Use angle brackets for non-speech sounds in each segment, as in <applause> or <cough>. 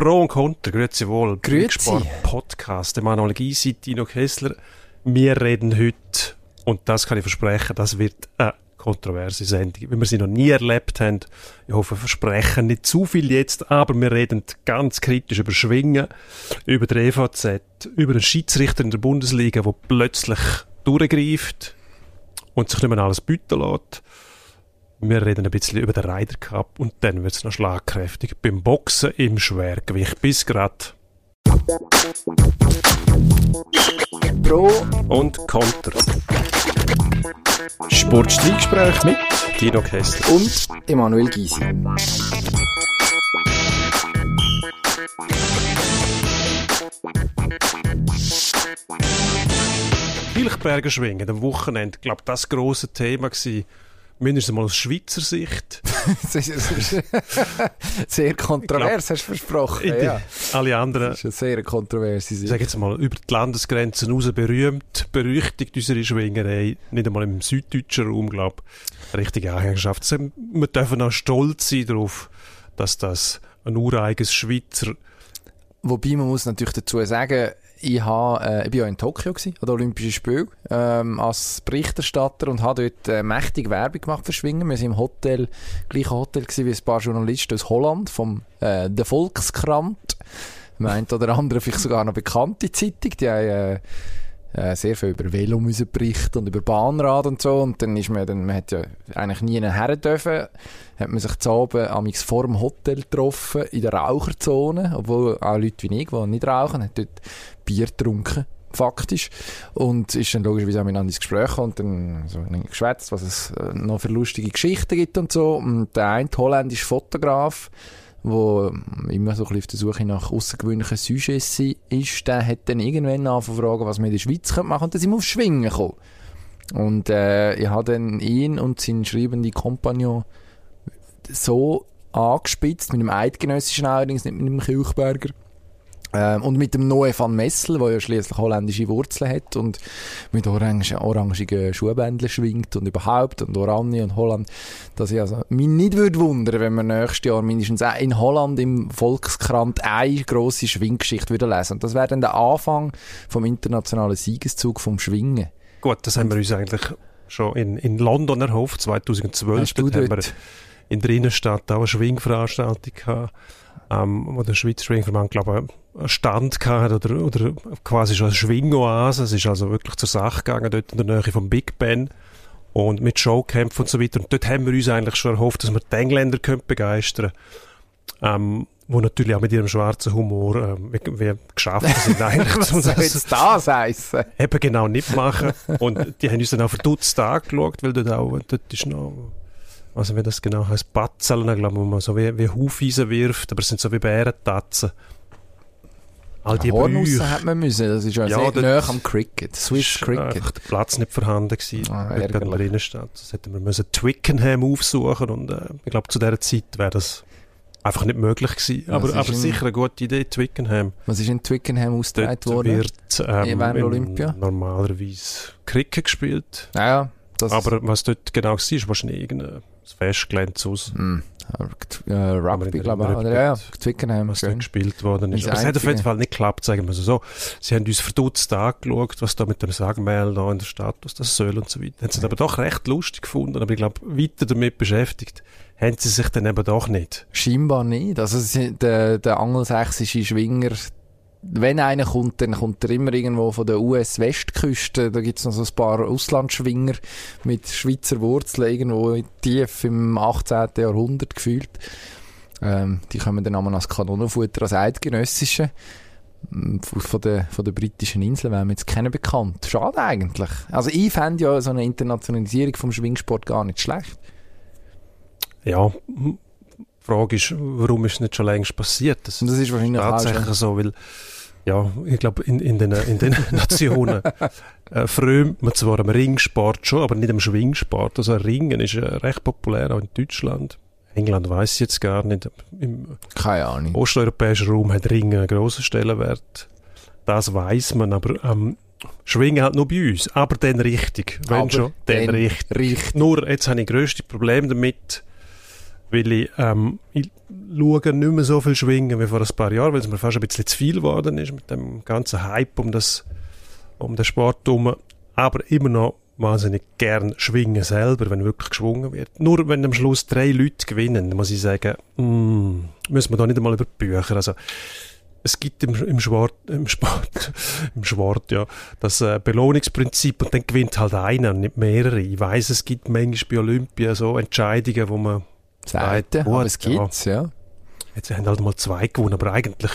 Pro und Contra, grüezi wohl. Grüezi. Podcast, Emanuel Gysi, Dino Kessler. Wir reden heute, und das kann ich versprechen, das wird eine kontroverse Sendung, wie wir sie noch nie erlebt haben. Ich hoffe, wir versprechen nicht zu viel jetzt, aber wir reden ganz kritisch über Schwingen, über die EVZ, über einen Schiedsrichter in der Bundesliga, der plötzlich durchgreift und sich nicht mehr alles bieten lässt. Wir reden ein bisschen über den Ryder Cup und dann wird es noch schlagkräftig beim Boxen im Schwergewicht. Bis grad. Pro und Konter. Sportstreitgespräch mit Dino Kessler. und Emanuel Gysi. Hilchberger Schwingen, am Wochenende, ich glaube das grosse Thema gewesen. Mindestens mal aus Schweizer Sicht. <laughs> <laughs> Sehr kontrovers, hast du versprochen. Ja. Alle anderen, Das ist eine sehr kontroverse ich Sache. sage jetzt mal, über die Landesgrenzen raus berühmt, berüchtigt unsere Schwingerei. Nicht einmal im süddeutschen Raum, glaube ich. Richtige Anhängerschaft. Also, Wir dürfen auch stolz sein darauf, dass das ein ureigenes Schweizer Wobei man muss natürlich dazu sagen, ich, habe, äh, ich bin ja in Tokio gewesen, an den Olympischen Spielen, ähm, als Berichterstatter und habe dort äh, mächtig Werbung gemacht für Schwingen. Wir sind im Hotel, gleichen Hotel gewesen wie ein paar Journalisten aus Holland, vom äh, «Der Volkskrant». Meint oder andere vielleicht sogar eine bekannte Zeitung, die haben äh, äh, sehr viel über Velo müssen berichten und über Bahnrad und so. Und dann ist man, dann, man hat ja eigentlich nie her dürfen, hat man sich zu Abend amigs vor dem Hotel getroffen, in der Raucherzone, obwohl auch Leute wie ich, die nicht rauchen, hat dort Bier getrunken, faktisch. Und ist dann logischerweise auch miteinander ins Gespräch und dann so geschwätzt, was es äh, noch für lustige Geschichten gibt und so. Und der eine holländische Fotograf, wo immer so auf der Suche nach außergewöhnlichen Sujets ist, der hat dann irgendwann fragen, was wir in der Schweiz machen können. Und dann sind wir auf Schwingen gekommen. Und äh, ich habe dann ihn und seinen schreibenden Kompagnon so angespitzt, mit einem Eidgenössischen allerdings, nicht mit einem Kirchberger. Ähm, und mit dem Noe van Messel, der ja schließlich holländische Wurzeln hat und mit orange, orangigen Schuhbändeln schwingt und überhaupt und Oranje und Holland, dass ich also mich nicht würde wundern, wenn wir nächstes Jahr mindestens in Holland im Volkskrant eine grosse Schwinggeschichte wieder lesen. Und das wäre dann der Anfang vom internationalen Siegeszug vom Schwingen. Gut, das haben wir uns eigentlich schon in, in London erhofft, 2012. Hast du dort- in der Innenstadt auch eine Schwingveranstaltung gehabt, ähm, wo der Schweizer Schwingverband, glaube ich, einen Stand gehabt oder, oder quasi schon eine Schwingoase. Es ist also wirklich zur Sache gegangen, dort in der Nähe vom Big Ben und mit Showkämpfen und so weiter. Und dort haben wir uns eigentlich schon erhofft, dass wir die Engländer können begeistern ähm, wo natürlich auch mit ihrem schwarzen Humor ähm, wie, wie geschafft sind, <laughs> eigentlich Was zu soll das jetzt das heissen? eben genau nicht machen. Und die haben uns dann auch verdutzt angeschaut, weil dort auch, dort ist noch, also wie das genau heißt, Batzeln, glaube ich, wo man so wie, wie Hufeisen wirft, aber es sind so wie Bärentatzen. All die Horn raus Brüche. hat man müssen. Das ist ja, Ja, sehr nah am Cricket. Swiss ist Cricket. einfach der Platz nicht vorhanden gewesen, Ah, in der Innenstadt. Das hätten wir müssen Twickenham aufsuchen und äh, ich glaube, zu dieser Zeit wäre das einfach nicht möglich gewesen. Aber aber sicher eine gute Idee, Twickenham. Was ist in Twickenham ausgetragen Dort worden? wird ähm, Olympia? normalerweise Cricket gespielt. Ja, ja. Das, Aber was dort genau war, ist wahrscheinlich irgendein Festgelände aus, Hm, äh, Rugby, glaube ich. der Oder, ja, ja. Twickenham. was schön. gespielt worden ist. Das Aber es hat auf jeden. Fall nicht geklappt, sagen wir so. Sie haben uns verdutzt angeschaut, was da mit dem Sagmehl da in der Stadt, was das soll und so weiter. Haben sie aber doch recht lustig gefunden, aber ich glaube, weiter damit beschäftigt haben sie sich dann eben doch nicht. Scheinbar nicht. Also der, der angelsächsische Schwinger, wenn einer kommt, dann kommt er immer irgendwo von der US-Westküste. Da gibt's noch so ein paar Auslandschwinger mit Schweizer Wurzeln, irgendwo tief im 18. Jahrhundert gefühlt. Ähm, die kommen dann einmal als Kanonenfutter, als eidgenössische. Mm, Von der, von der britischen Insel wären wir jetzt kennen bekannt. Schade eigentlich. Also ich fände ja so eine Internationalisierung vom Schwingsport gar nicht schlecht. Ja, die Frage ist, warum ist es nicht schon längst passiert? Das das ist wahrscheinlich tatsächlich schon- so, weil ja, ich glaube, in, in den, in den <laughs> Nationen äh, frömt man zwar am Ringsport schon, aber nicht am Schwingsport. Also Ringen ist äh, recht populär, auch in Deutschland. England weiß ich jetzt gar nicht. Im Keine Ahnung. osteuropäischen Raum hat Ringen einen grossen Stellenwert. Das weiß man, aber ähm, Schwingen halt nur bei uns. Aber dann richtig. Wenn Aber schon, dann, richtig. richtig. Nur, jetzt habe ich grösste Problem damit, weil ich, ähm, ich schaue nicht mehr so viel schwingen wie vor ein paar Jahren, weil es mir fast ein bisschen zu viel geworden ist mit dem ganzen Hype um, das, um den Sport herum. Aber immer noch wahnsinnig gern schwingen selber, wenn wirklich geschwungen wird. Nur wenn am Schluss drei Leute gewinnen, muss ich sagen, mm, müssen wir da nicht einmal über Bücher. Also, es gibt im, im, Sport, im Sport, <laughs> im Sport, ja, das äh, Belohnungsprinzip und dann gewinnt halt einer, nicht mehrere. Ich weiß, es gibt manchmal bei Olympia so Entscheidungen, wo man sagt, aber es gibt's, ja. ja. Jetzt haben halt mal zwei gewonnen, aber eigentlich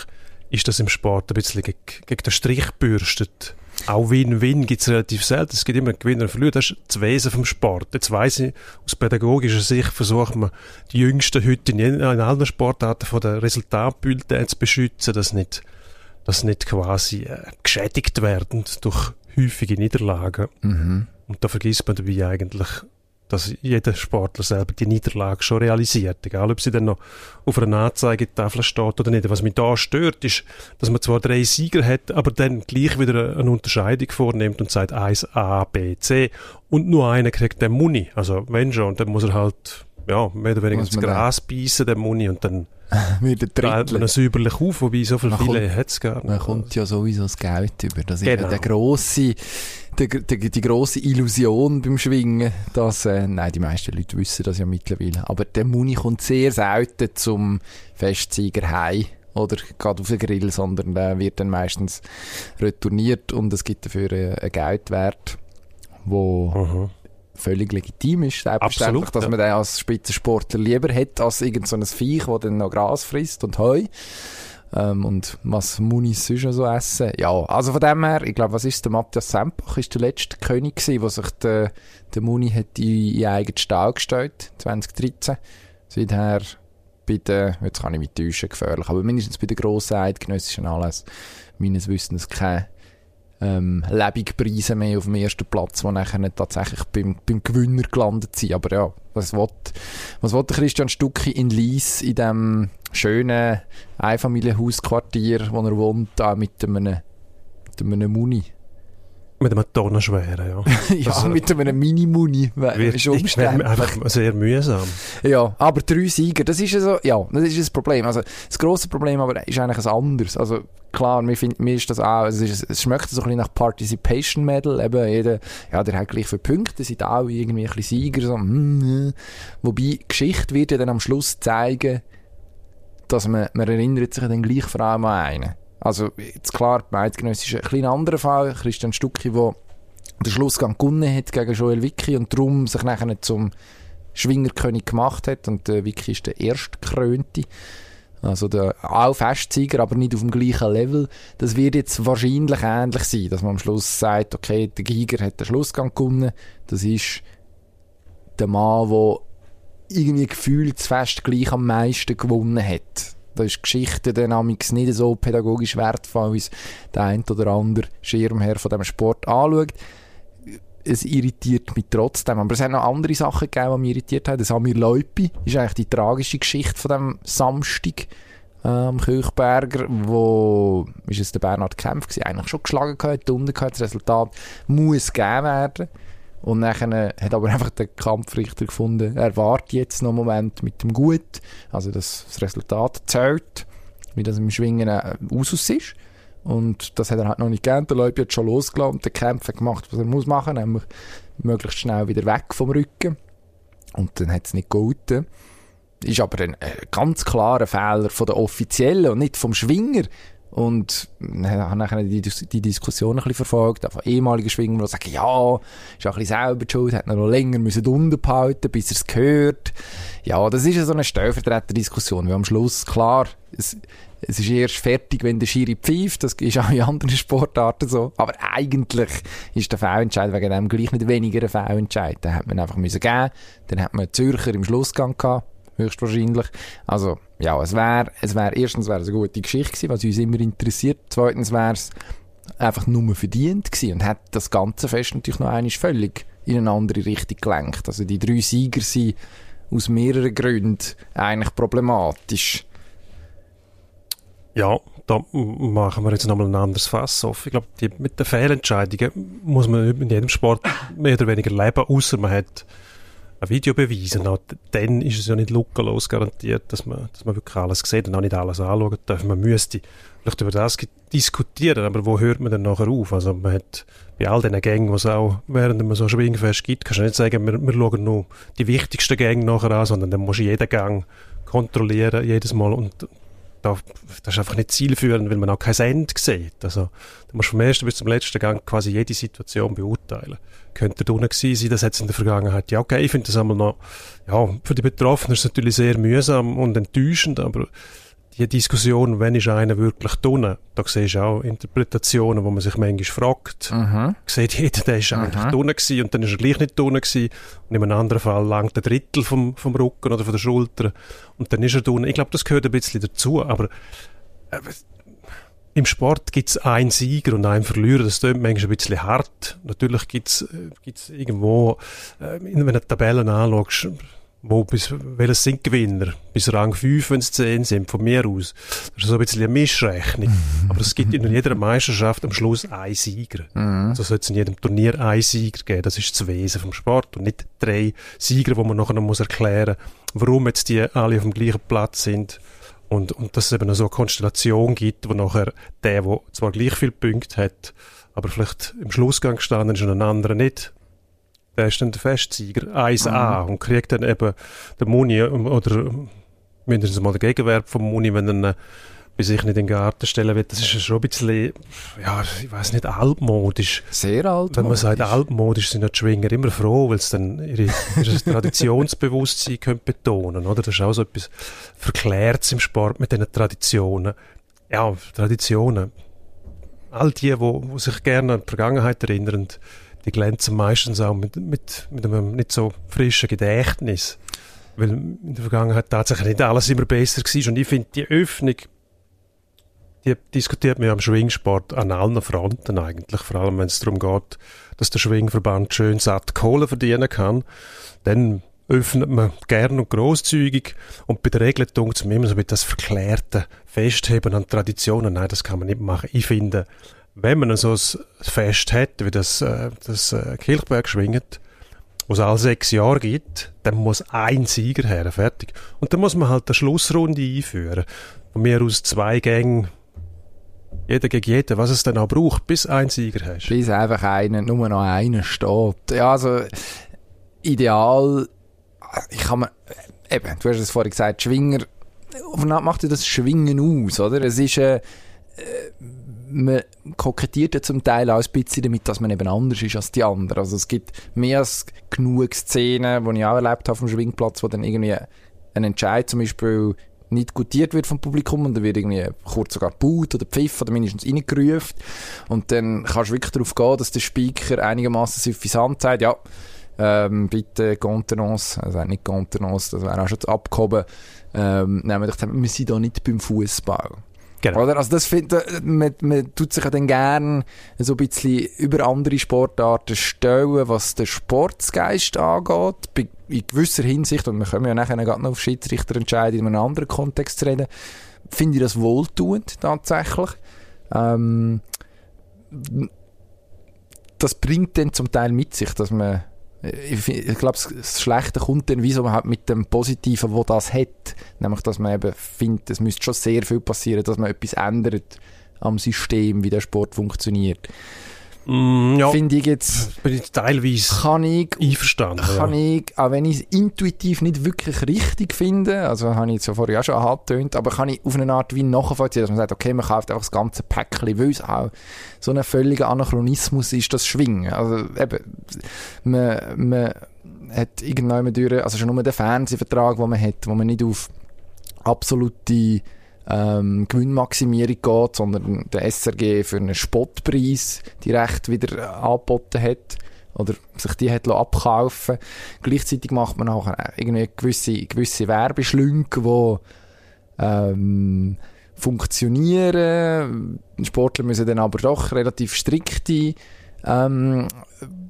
ist das im Sport ein bisschen gegen, gegen den Strich bürstet. Auch Win-Win gibt es relativ selten. Es gibt immer Gewinner und Verlierer. Das ist das Wesen vom Sport. Jetzt weiss ich, aus pädagogischer Sicht versucht man, die Jüngsten heute in, in allen Sportarten von den Resultatbildern zu beschützen, dass nicht, dass nicht quasi äh, geschädigt werden durch häufige Niederlagen. Mhm. Und da vergisst man dabei eigentlich dass jeder Sportler selber die Niederlage schon realisiert, egal ob sie dann noch auf einer Anzeigetafel steht oder nicht. Was mich da stört, ist, dass man zwar drei Sieger hat, aber dann gleich wieder eine Unterscheidung vornimmt und sagt 1 A, B, C und nur einer kriegt den Muni. Also wenn schon, dann muss er halt ja, mehr oder weniger ins Gras beißen, den Muni, und dann <laughs> teilt man es säuberlich auf, wobei so viele File hat es gar nicht. Man kommt ja sowieso das Geld über. Das ist genau. der grosse die, die, die grosse Illusion beim Schwingen, dass, äh, nein, die meisten Leute wissen das ja mittlerweile, aber der Muni kommt sehr selten zum Festsieger heim oder geht auf den Grill, sondern der wird dann meistens retourniert und es gibt dafür einen Geldwert, wo mhm. Völlig legitim ist, selbstverständlich, dass ja. man den als Spitzensportler lieber hat als irgendein so Viech, das dann noch Gras frisst und Heu. Ähm, und was Munis sonst so essen. Ja, also von dem her, ich glaube, was ist der Matthias Sempach, ist der letzte König gewesen, der sich der, der Muni hat in, in eigenen Stall gestellt, 2013. Seither bei den, jetzt kann ich mich täuschen, gefährlich, aber mindestens bei den grossen eidgenössischen Anlässen meines Wissens keine ähm, Lebigpreise mehr auf dem ersten Platz, die nachher tatsächlich beim, beim Gewinner gelandet sind. Aber ja, was will, was will Christian Stucki in Lies in dem schönen Einfamilienhausquartier, wo er wohnt, auch mit einem, mit einem Muni? Mit einem tonnenschweren, ja. <laughs> ja, also, mit einem Mini-Muni. Ist umständlich. einfach sehr mühsam. Ja, aber drei Sieger, das ist ja so, ja, das ist das Problem. Also, das grosse Problem aber ist eigentlich ein anderes. Also, klar, mir, find, mir ist das auch, es, ist, es schmeckt so ein bisschen nach Participation Medal, eben jeder, ja, der hat gleich viele Punkte, sind auch irgendwie ein bisschen Sieger, so, mm, wobei, Geschichte wird ja dann am Schluss zeigen, dass man, man erinnert sich dann gleich vor allem an einen. Also, jetzt klar, Eidgenöss ist ein kleiner anderer Fall. Christian Stucki, der den Schlussgang gewonnen hat gegen Joel Vicky und darum sich nachher zum Schwingerkönig gemacht hat. Und äh, Vicky ist der erste Krönte. Also der auch Festsieger, aber nicht auf dem gleichen Level. Das wird jetzt wahrscheinlich ähnlich sein, dass man am Schluss sagt, okay, der Giger hat den Schlussgang gewonnen. Das ist der Mann, der irgendwie gefühlt fest gleich am meisten gewonnen hat. Da ist Geschichte dann nicht so pädagogisch wertvoll, wie es der ein oder andere Schirmherr von diesem Sport anschaut. Es irritiert mich trotzdem. Aber es hat noch andere Sachen gegeben, die mich irritiert haben. Das Samir Leupi ist eigentlich die tragische Geschichte von dem Samstag am ähm, Kirchberger, wo ist es der Bernhard Kempf gewesen, eigentlich schon geschlagen gehabt, unten gehabt, das Resultat muss gegeben werden. Und dann hat aber einfach der Kampfrichter gefunden, er wartet jetzt noch einen Moment mit dem Gut, also dass das Resultat zählt, wie das im Schwingen äh, Usus ist. Und das hat er halt noch nicht gegeben. Der Leute hat schon losgelassen und der Kämpfer gemacht, was er muss machen, nämlich möglichst schnell wieder weg vom Rücken. Und dann hat es nicht gehalten. Ist aber ein äh, ganz klarer Fehler von der Offiziellen und nicht vom Schwinger. Und habe nachher die, die Diskussion ein bisschen verfolgt, von ehemaligen Schwingern, die sagen, ja, ist auch ein bisschen selber schuld, hat noch länger müssen unterbehalten, bis er es gehört. Ja, das ist ja so eine Stellvertreter-Diskussion, weil am Schluss, klar, es, es ist erst fertig, wenn der Schiri pfeift, das ist auch in anderen Sportarten so, aber eigentlich ist der Fehlentscheid wegen dem gleich nicht weniger ein Fehlentscheid. Den hat man einfach müssen geben, dann hat man Zürcher im Schlussgang gehabt, höchstwahrscheinlich. Also, ja, es wäre, es wäre, erstens wäre es eine gute Geschichte gewesen, was uns immer interessiert. Zweitens wäre es einfach nur verdient gewesen und hat das ganze Fest natürlich noch einmal völlig in eine andere Richtung gelenkt. Also die drei Sieger sind aus mehreren Gründen eigentlich problematisch. Ja, da machen wir jetzt nochmal ein anderes Fass auf. Ich glaube, mit den Fehlentscheidungen muss man in jedem Sport mehr oder weniger leben, außer man hat ein Video beweisen. Auch dann ist es ja nicht lückenlos garantiert, dass man, dass man wirklich alles sieht und auch nicht alles anschauen darf. Man müsste vielleicht über das diskutieren, aber wo hört man denn nachher auf? Also man hat bei all diesen Gängen, die es auch während man so Schwingfest gibt, kannst du nicht sagen, wir, wir schauen nur die wichtigsten Gänge nachher an, sondern dann musst du jeden Gang kontrollieren, jedes Mal und da, das ist einfach nicht zielführend, weil man auch kein Ende sieht. Also, da musst du vom ersten bis zum letzten Gang quasi jede Situation beurteilen. Könnte da unten gewesen sein, das hat es in der Vergangenheit ja okay. Ich finde das einmal noch, ja, für die Betroffenen ist es natürlich sehr mühsam und enttäuschend, aber die Diskussion, wenn ist einer wirklich drinnen, da siehst du auch Interpretationen, wo man sich manchmal fragt. Mhm. Sieht jeder, der ist eigentlich mhm. drinnen gewesen und dann ist er gleich nicht drinnen gewesen. Und in einem anderen Fall langt ein Drittel vom, vom Rücken oder von der Schulter und dann ist er drinnen. Ich glaube, das gehört ein bisschen dazu, aber äh, im Sport gibt es einen Sieger und einen Verlierer, das klingt manchmal ein bisschen hart. Natürlich gibt es äh, irgendwo, äh, wenn du Tabellen anschaust, wo bis, welches sind Gewinner? Bis Rang 5, wenn es 10 sind, von mir aus. Das ist so ein bisschen eine Mischrechnung. Aber es gibt in jeder Meisterschaft am Schluss einen Sieger. Mhm. Also sollte es in jedem Turnier einen Sieger geben. Das ist das Wesen vom Sport und nicht drei Sieger, wo man nachher noch muss erklären muss, warum jetzt die alle auf dem gleichen Platz sind. Und, und dass es eben so eine Konstellation gibt, wo nachher der, der zwar gleich viele Punkte hat, aber vielleicht im Schlussgang gestanden ist und ein anderer nicht, der ist dann der Festsieger 1A mhm. und kriegt dann eben den Muni oder mindestens mal den Gegenwert vom Muni, wenn er bei sich nicht in den Garten stellen wird. Das ist schon ein bisschen, ja, ich weiß nicht, altmodisch. Sehr altmodisch. Wenn man sagt altmodisch, sind die Schwinger immer froh, weil sie dann ihre, ihr <laughs> Traditionsbewusstsein können betonen oder? Das ist auch so etwas Verklärtes im Sport mit diesen Traditionen. Ja, Traditionen. All die, die, die sich gerne an die Vergangenheit erinnern, die glänzen meistens auch mit, mit, mit einem nicht so frischen Gedächtnis. Weil in der Vergangenheit tatsächlich nicht alles immer besser war. Und ich finde, die Öffnung, die diskutiert man am Schwingsport an allen Fronten eigentlich. Vor allem, wenn es darum geht, dass der Schwingverband schön satt Kohle verdienen kann. Dann öffnet man gern und großzügig und bei der Regelung zum immer so mit das verklärte Festheben an Traditionen, nein, das kann man nicht machen. Ich finde, wenn man so ein Fest hat, wie das, äh, das äh, Kirchberg schwingt, was es alle sechs Jahre gibt, dann muss ein Sieger her, fertig. Und dann muss man halt eine Schlussrunde einführen. Von mir aus zwei Gänge, jeder gegen jeden, was es dann auch braucht, bis ein Sieger hast. Bis einfach einer, nur noch einer steht. Ja, also, ideal, ich kann mir, eben, du hast es vorhin gesagt, Schwinger, macht dir das Schwingen aus, oder? Es ist, äh, man kokettiert ja zum Teil auch ein bisschen damit, dass man eben anders ist als die anderen. Also es gibt mehr als genug Szenen, die ich auch erlebt habe dem Schwingplatz, wo dann irgendwie ein Entscheid zum Beispiel nicht gutiert wird vom Publikum und dann wird irgendwie kurz sogar gebaut oder pfiff oder mindestens reingerufen und dann kannst du wirklich darauf gehen, dass der Speaker einigermaßen suffisant sagt, ja, ähm, bitte Contenance, also nicht Contenance, das wäre auch schon abgehoben, ähm, wir, wir sind da nicht beim Fußball. Genau. Oder? Also das find, man, man tut sich ja dann gerne so ein bisschen über andere Sportarten stellen, was den Sportsgeist angeht, in gewisser Hinsicht, und wir können ja nachher noch auf Schiedsrichter entscheiden, in einem anderen Kontext zu reden, finde ich das wohltuend tatsächlich. Ähm, das bringt dann zum Teil mit sich, dass man ich, ich glaube, das Schlechte kommt dann, wieso halt mit dem Positiven, wo das hat, nämlich, dass man eben findet, es müsste schon sehr viel passieren, dass man etwas ändert am System, wie der Sport funktioniert. Mm, ja, Finde ich jetzt. Bin ich teilweise kann ich, einverstanden. Kann ja. ich, auch wenn ich es intuitiv nicht wirklich richtig finde, also habe ich jetzt ja vorher auch schon angetönt, aber kann ich auf eine Art wie nachvollziehen, dass man sagt, okay, man kauft einfach das ganze Päckchen, weil es auch so ein völliger Anachronismus ist, das Schwingen. Also eben, man, man hat irgendwann durch, also schon nur den Fernsehvertrag, den man hat, wo man nicht auf absolute ähm, Gewinnmaximierung geht, sondern der SRG für einen Spottpreis die Recht wieder angeboten hat oder sich die hat abkaufen Gleichzeitig macht man auch irgendwie gewisse, gewisse Werbeschlünke, die ähm, funktionieren. Sportler müssen dann aber doch relativ strikte ähm,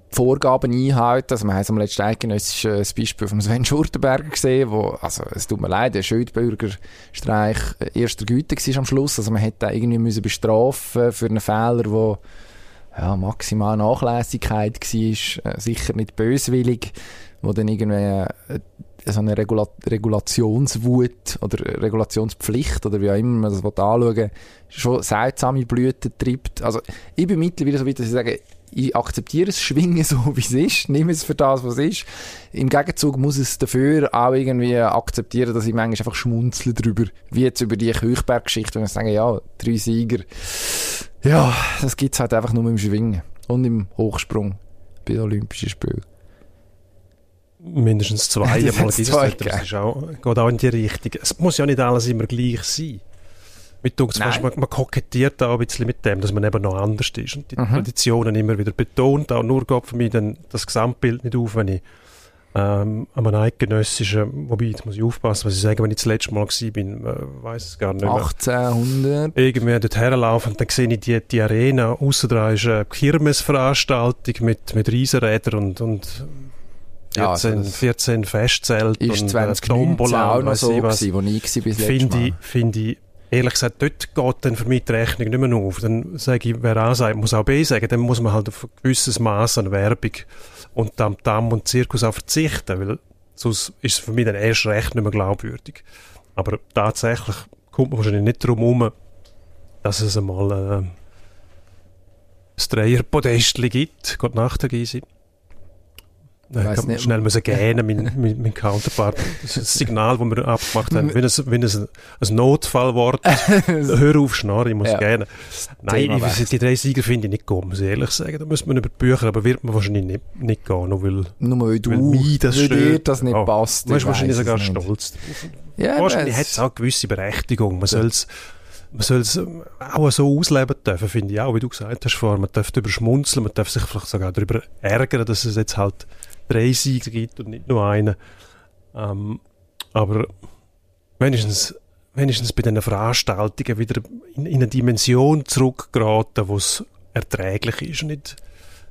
Vorgaben einhalten. Also, wir haben am letzten eidgenössischen äh, Beispiel von Sven Schurtenberger gesehen, wo, also, es tut mir leid, der Schildbürgerstreich äh, erster Güte war am Schluss. Also, man hätte irgendwie müssen bestrafen für einen Fehler, wo, ja, maximal Nachlässigkeit war, äh, sicher nicht böswillig. wo dann irgendwie so eine Regula Regulationswut oder Regulationspflicht oder wie auch immer man das anschauen will, schon seltsame Blüten treibt. Also ich bin mittlerweile so weit, dass ich sage, ich akzeptiere es, <laughs> schwinge so, wie es ist, nehme es für das, was es ist. Im Gegenzug muss es dafür auch irgendwie akzeptieren, dass ich manchmal einfach schmunzle drüber, wie jetzt über die Küchberg-Geschichte, wenn ich sage, ja, drei Sieger, ja, das gibt es halt einfach nur im Schwingen und im Hochsprung bei den Olympischen Spielen. Mindestens zwei <laughs> Mal dieses zwei, das ist auch, geht auch in die Richtung. Es muss ja nicht alles immer gleich sein. Mit uns, man, man kokettiert auch ein bisschen mit dem, dass man eben noch anders ist und die mhm. Traditionen immer wieder betont. Auch nur geht für mich dann das Gesamtbild nicht auf, wenn ich ähm, an einem eidgenössischen, wobei, jetzt muss ich aufpassen, was ich sage, wenn ich das letzte Mal war, bin, äh, weiß es gar nicht mehr. 1800. Irgendwie dort herlaufen und dann sehe ich die, die Arena, aussen dran ist eine Kirmesveranstaltung mit, mit Riesenrädern und, und 14, ja, 14 Festzelte und 20 äh, Tombola auch noch so gewesen, wo ich war bis Finde ich, find ich ehrlich gesagt, dort geht dann für mich die Rechnung nicht mehr auf. Dann sage ich, wer A sagt, muss auch B sagen. Dann muss man halt auf ein gewisses Maß an Werbung und am Damm und Zirkus auch verzichten, weil sonst ist es für mich dann erst recht nicht mehr glaubwürdig. Aber tatsächlich kommt man wahrscheinlich nicht darum herum, dass es einmal äh, ein Dreierpodestchen gibt. Gott Nacht, Herr Gysi. Ich kann nicht. schnell müssen gähnen, <laughs> mein, mein, mein Counterpart. Das ein Signal, das wir abgemacht haben. Wenn es, wenn es ein, ein Notfallwort <laughs> hör auf, schnarren, ich muss ja. gähnen. Nein, ich, die drei Sieger finde ich nicht gut, muss ich ehrlich sagen. Da müsste man über die Bücher, aber wird man wahrscheinlich nicht, nicht gehen, nur weil, nur weil du, weil mir das weil dir das nicht oh, passt. Man ist wahrscheinlich sogar stolz drauf. Ja, wahrscheinlich hat es auch eine gewisse Berechtigung. Man soll es man soll es auch so ausleben dürfen, finde ich auch, wie du gesagt hast vorher. Man darf darüber schmunzeln, man darf sich vielleicht sogar darüber ärgern, dass es jetzt halt drei Siege gibt und nicht nur einen. Ähm, aber wenigstens, wenigstens bei diesen Veranstaltungen wieder in, in eine Dimension zurückgeraten, wo es erträglich ist. Nicht,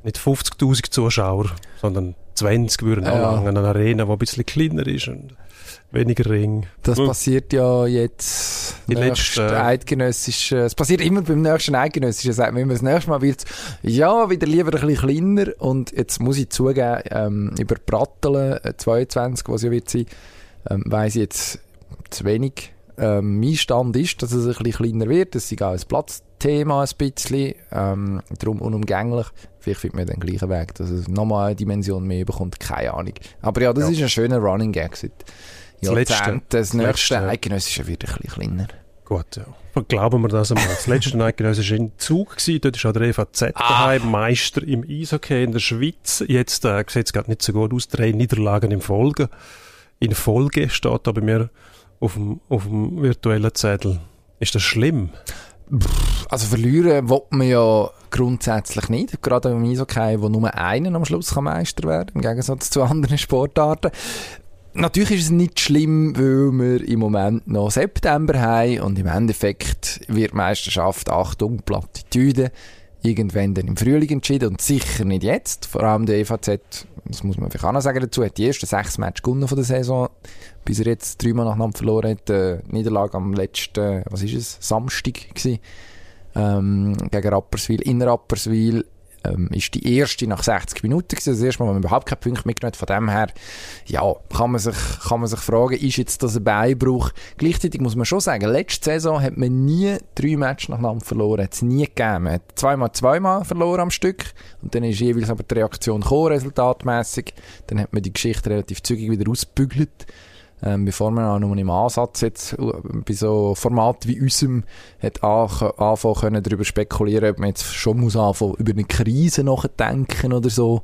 nicht 50.000 Zuschauer, sondern 20 würden ja. auch an einer Arena, die ein bisschen kleiner ist. Und weniger Ring. Das hm. passiert ja jetzt die letzte eidgenössische, es passiert immer beim nächsten eidgenössischen, sagt man immer, das nächste Mal wird ja, wieder lieber ein bisschen kleiner und jetzt muss ich zugeben, ähm, über Bratteln 22, äh, was ja wird sein, ähm, weiss ich jetzt zu wenig. Ähm, mein Stand ist, dass es ein bisschen kleiner wird, das ist auch ein Platzthema ein bisschen, ähm, darum unumgänglich. Vielleicht findet man den gleichen Weg, dass es nochmal eine Dimension mehr bekommt, keine Ahnung. Aber ja, das ja. ist ein schöner Running Gag seit das letzte, das nächste Eidgenössische wird ein bisschen kleiner. Gut, ja. Glauben wir das einmal. Das letzte <laughs> Eidgenössische war in Zug. Gewesen. Dort ist auch der EVZ ah. daheim Meister im Eishockey in der Schweiz. Jetzt äh, sieht es gerade nicht so gut aus. Drei Niederlagen in Folge. In Folge steht da bei mir auf dem, auf dem virtuellen Zettel. Ist das schlimm? Also verlieren will man ja grundsätzlich nicht. Gerade im Eishockey, wo nur einer am Schluss Meister werden kann, im Gegensatz zu anderen Sportarten. Natürlich ist es nicht schlimm, weil wir im Moment noch September haben und im Endeffekt wird die Meisterschaft, Achtung, Plattitüde, irgendwann dann im Frühling entschieden und sicher nicht jetzt. Vor allem der EVZ, das muss man vielleicht auch noch sagen dazu, hat die ersten sechs Matches gewonnen von der Saison, bis er jetzt dreimal nacheinander verloren hat. Die Niederlage am letzten, was ist es, Samstag gewesen, ähm, gegen Rapperswil, in Rapperswil ähm, ist die erste nach 60 Minuten gewesen. Das erste Mal, wo man überhaupt keinen Punkt mitgenommen Von dem her, ja, kann man sich, kann man sich fragen, ist jetzt das ein Beinbruch? Gleichzeitig muss man schon sagen, letzte Saison hat man nie drei Matches nacheinander verloren. Hat es nie gegeben. Man hat zweimal, zweimal verloren am Stück. Und dann ist jeweils aber die Reaktion gekommen, resultatmässig. Dann hat man die Geschichte relativ zügig wieder ausgebügelt ähm, bevor man auch nur im Ansatz jetzt äh, bei so Formaten wie unserem hat anfangen können darüber spekulieren, ob man jetzt schon muss anfangen über eine Krise nachdenken oder so.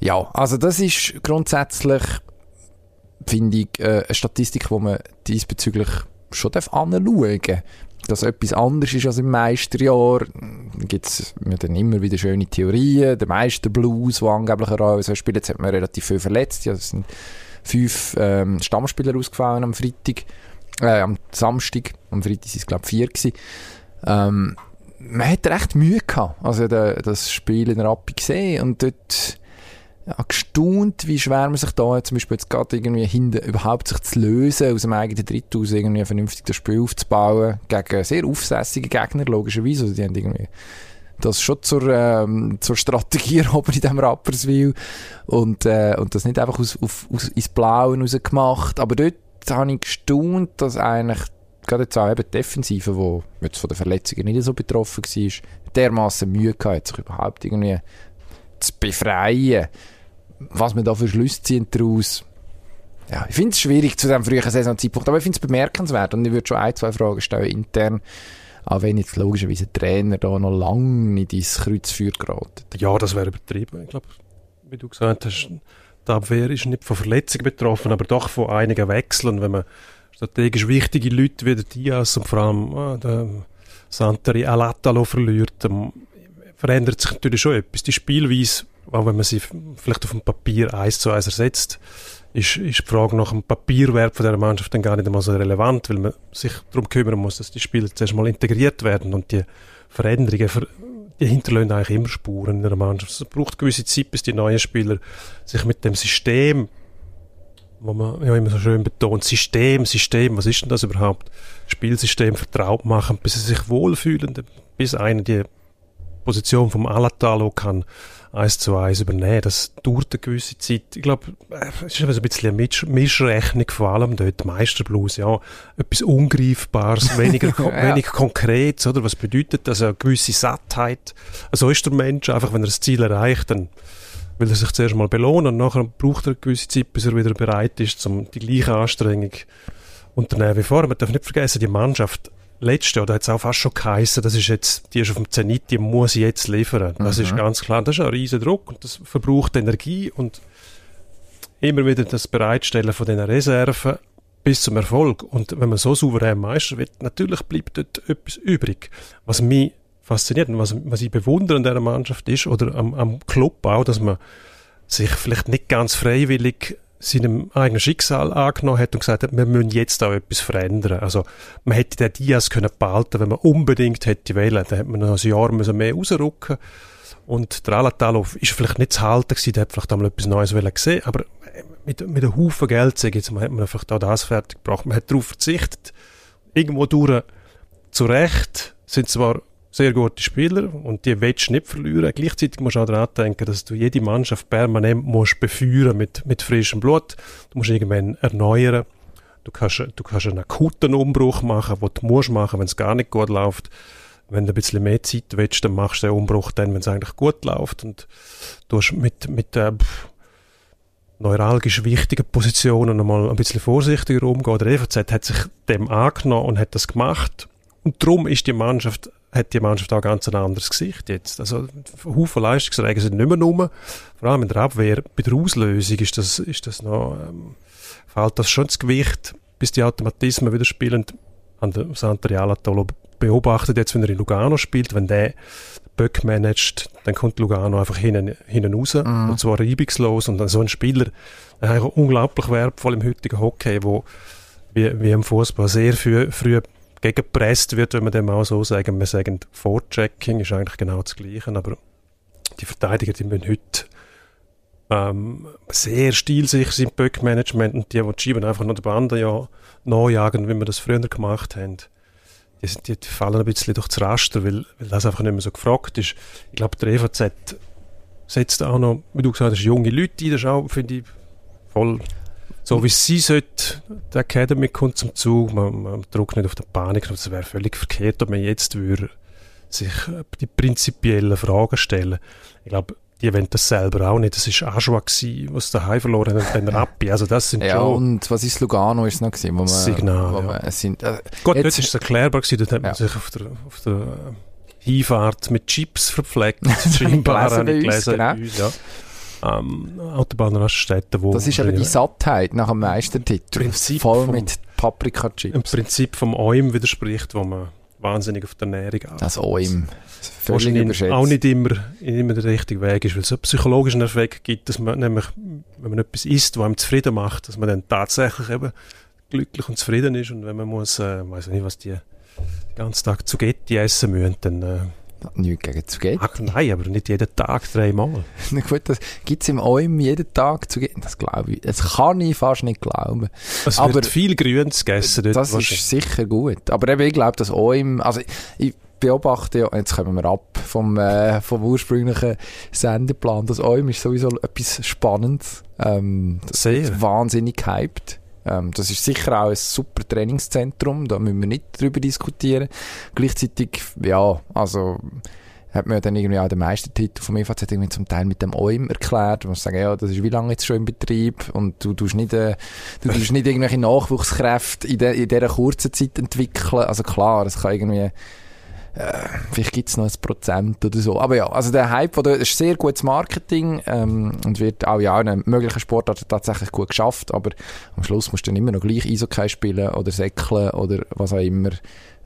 Ja, also das ist grundsätzlich finde ich äh, eine Statistik, wo man diesbezüglich schon anschauen darf dass etwas anders ist als im Meisterjahr. Gibt es dann immer wieder schöne Theorien. Der Meisterblues, der angeblich eine Rolle spielt. Jetzt hat man relativ viel verletzt. Ja, das sind fünf ähm, Stammspieler ausgefallen am Freitag, äh, am Samstag, am Freitag waren es glaube ich vier gewesen. Ähm, man hat recht Mühe gehabt, also der, das Spiel in der Rappi gesehen und dort ja, gestaunt, wie schwer man sich da zum Beispiel jetzt gerade irgendwie hinten überhaupt sich zu lösen, aus dem eigenen Dritt aus irgendwie vernünftig das Spiel aufzubauen, gegen sehr aufsässige Gegner, logischerweise, also die haben irgendwie das schon zur, ähm, zur Strategie <laughs> erhoben in diesem Rapperswil und, äh, und das nicht einfach aus, auf, aus, ins Blaue raus gemacht. Aber dort habe ich gestaunt, dass eigentlich gerade jetzt auch eben die Defensive, die jetzt von den Verletzungen nicht so betroffen war, dermaßen Mühe gehabt, sich überhaupt irgendwie zu befreien. Was man da für Schlüsse zieht daraus, ja, ich finde es schwierig zu diesem frühen Saisonzeitpunkt, aber ich finde es bemerkenswert und ich würde schon ein, zwei Fragen stellen intern, auch wenn jetzt logischerweise ein Trainer da noch lange nicht ins Kreuzfeuer geraten. Ja, das wäre übertrieben. Ich glaube, wie du gesagt hast, die Abwehr ist nicht von Verletzungen betroffen, aber doch von einigen Wechseln. Wenn man strategisch wichtige Leute wie der Diaz und vor allem ah, der Santeri Alatalo verliert, dann verändert sich natürlich schon etwas. Die Spielweise, auch wenn man sie vielleicht auf dem Papier eins zu eins ersetzt, ist, ist die Frage nach dem Papierwert von dieser Mannschaft dann gar nicht einmal so relevant, weil man sich darum kümmern muss, dass die Spieler zuerst mal integriert werden und die Veränderungen, die hinterlassen eigentlich immer Spuren in einer Mannschaft. Es braucht gewisse Zeit, bis die neuen Spieler sich mit dem System, wo man ja immer so schön betont, System, System, was ist denn das überhaupt? Spielsystem vertraut machen, bis sie sich wohlfühlen, bis einer die Position vom Alatalo kann eins zu eins übernehmen. Das dauert eine gewisse Zeit. Ich glaube, es ist ein bisschen eine Mischrechnung, vor allem dort Meisterblues, ja. Etwas Ungreifbares, <laughs> weniger, ja. wenig Konkretes, oder? Was bedeutet das? Eine gewisse Sattheit. So ist der Mensch einfach, wenn er das Ziel erreicht, dann will er sich zuerst mal belohnen und nachher braucht er eine gewisse Zeit, bis er wieder bereit ist, um die gleiche Anstrengung unternehmen wie vorher. Man darf nicht vergessen, die Mannschaft letztes Jahr, da hat es auch fast schon geheißen, das ist jetzt, die ist auf dem Zenit, die muss jetzt liefern. Das mhm. ist ganz klar. Das ist ein riesen Druck und das verbraucht Energie und immer wieder das Bereitstellen von diesen Reserven bis zum Erfolg. Und wenn man so souverän Meister wird, natürlich bleibt dort etwas übrig. Was mich fasziniert und was, was ich bewundere an dieser Mannschaft ist, oder am, am Club auch, dass man sich vielleicht nicht ganz freiwillig seinem eigenen Schicksal angenommen hat und gesagt hat, wir müssen jetzt auch etwas verändern. Also, man hätte den Diaz können behalten, wenn man unbedingt hätte wählen. Dann hätte man noch ein Jahr müssen mehr rausrücken und der Alatalov ist vielleicht nicht zu halten gewesen, der hat vielleicht einmal etwas Neues gesehen, aber mit, mit einem Haufen Geld, sage jetzt mal, hat man einfach da das fertig gebracht. Man hat darauf verzichtet. Irgendwo durch, zu Recht, sind zwar sehr gute Spieler und die willst du nicht verlieren. Gleichzeitig musst du auch daran denken, dass du jede Mannschaft permanent musst befeuern mit, mit frischem Blut. Du musst irgendwann erneuern. Du kannst, du kannst einen akuten Umbruch machen, den du musst machen, wenn es gar nicht gut läuft. Wenn du ein bisschen mehr Zeit willst, dann machst du den Umbruch dann, wenn es eigentlich gut läuft. Und du hast mit, mit äh, neuralgisch wichtigen Positionen nochmal ein bisschen vorsichtiger umgehen. Der EVZ hat sich dem angenommen und hat das gemacht. Und darum ist die Mannschaft hat die Mannschaft auch ganz ein anderes Gesicht jetzt. Also, Haufen Leistungsträger sind nicht mehr rum. Vor allem in der Abwehr, bei der Auslösung ist das, ist das noch, ähm, fällt das schon ins Gewicht, bis die Automatismen wieder spielen. An der Santeriala Tolo beobachtet jetzt, wenn er in Lugano spielt, wenn der Böck managt, dann kommt Lugano einfach hinten, hinten raus, mhm. und zwar reibungslos, und dann so ein Spieler, der ist unglaublich wertvoll im heutigen Hockey, wo, wie, wie im Fußball sehr früh, früh gegenpresst wird, wenn man dem auch so sagen. Wir sagen, Vorchecking ist eigentlich genau das Gleiche, aber die Verteidiger, die müssen heute ähm, sehr stilsicher sind im Böckmanagement und die, die schieben einfach noch den Band ja nachjagen, wie wir das früher gemacht haben. Die, sind, die fallen ein bisschen durch das Raster, weil, weil das einfach nicht mehr so gefragt ist. Ich glaube, der EVZ setzt auch noch, wie du gesagt hast, junge Leute ein, das ist auch, finde ich, voll so wie sie sollte, die Academy kommt zum Zug, man, man drückt nicht auf den Panik, das wäre völlig verkehrt, ob man jetzt würde sich die prinzipiellen Fragen stellen. Ich glaube, die wollen das selber auch nicht. Das war Aschwa, was daheim verloren hat, und dann <laughs> Rappi. Also das sind ja, schon... und was ist Lugano ist noch gewesen, wo man... Signal, wo man, sind, äh, Gut, jetzt, dort ist es erklärbar gewesen, dort hat man sich auf der, auf der Hinfahrt mit Chips verpflegt. <laughs> Scheinbar, habe ich gelesen, genau. uns, ja ähm, Autobahnraststätten, wo... Das ist eben die Sattheit nach dem Meistertitel. Prinzip Voll vom, mit Paprika-Chips. Im Prinzip vom OIM widerspricht, wo man wahnsinnig auf der Ernährung achtet. Das OIM. Völlig überschätzt. Auch nicht immer, immer der richtige Weg ist, weil es einen psychologischen Effekt gibt, dass man nämlich, wenn man etwas isst, was einem zufrieden macht, dass man dann tatsächlich eben glücklich und zufrieden ist und wenn man muss, äh, weiß nicht, was die den ganzen Tag Zugetti essen müssen, dann äh, Nichts gegen Zugetti. Ach nein, aber nicht jeden Tag dreimal. <laughs> Na gut, das gibt es im OIM jeden Tag Zugetti. Das glaube ich. Das kann ich fast nicht glauben. Es aber wird viel Grünes gegessen. Das ist sicher gut. Aber eben, ich glaube, das OIM, also ich, beobachte ja, jetzt kommen wir ab vom, äh, vom ursprünglichen Sendeplan. Das OIM ist sowieso etwas Spannendes. Ähm, Sehr. wahnsinnig hyped. Ähm, das ist sicher auch ein super Trainingszentrum, da müssen wir nicht drüber diskutieren. Gleichzeitig, ja, also hat mir ja dann irgendwie auch den Meistertitel vom EVZ irgendwie zum Teil mit dem OIM erklärt. Man muss sagen, ja, das ist wie lange jetzt schon im Betrieb und du tust nicht, äh, du tust nicht irgendwelche Nachwuchskräfte in, de, in dieser kurzen Zeit entwickeln. Also klar, es kann irgendwie äh, vielleicht gibt's noch ein Prozent oder so. Aber ja, also der Hype von der, ist sehr gutes Marketing ähm, und wird auch ja in einem möglichen Sportart tatsächlich gut geschafft, aber am Schluss musst du dann immer noch gleich Eishockey spielen oder säckeln oder was auch immer.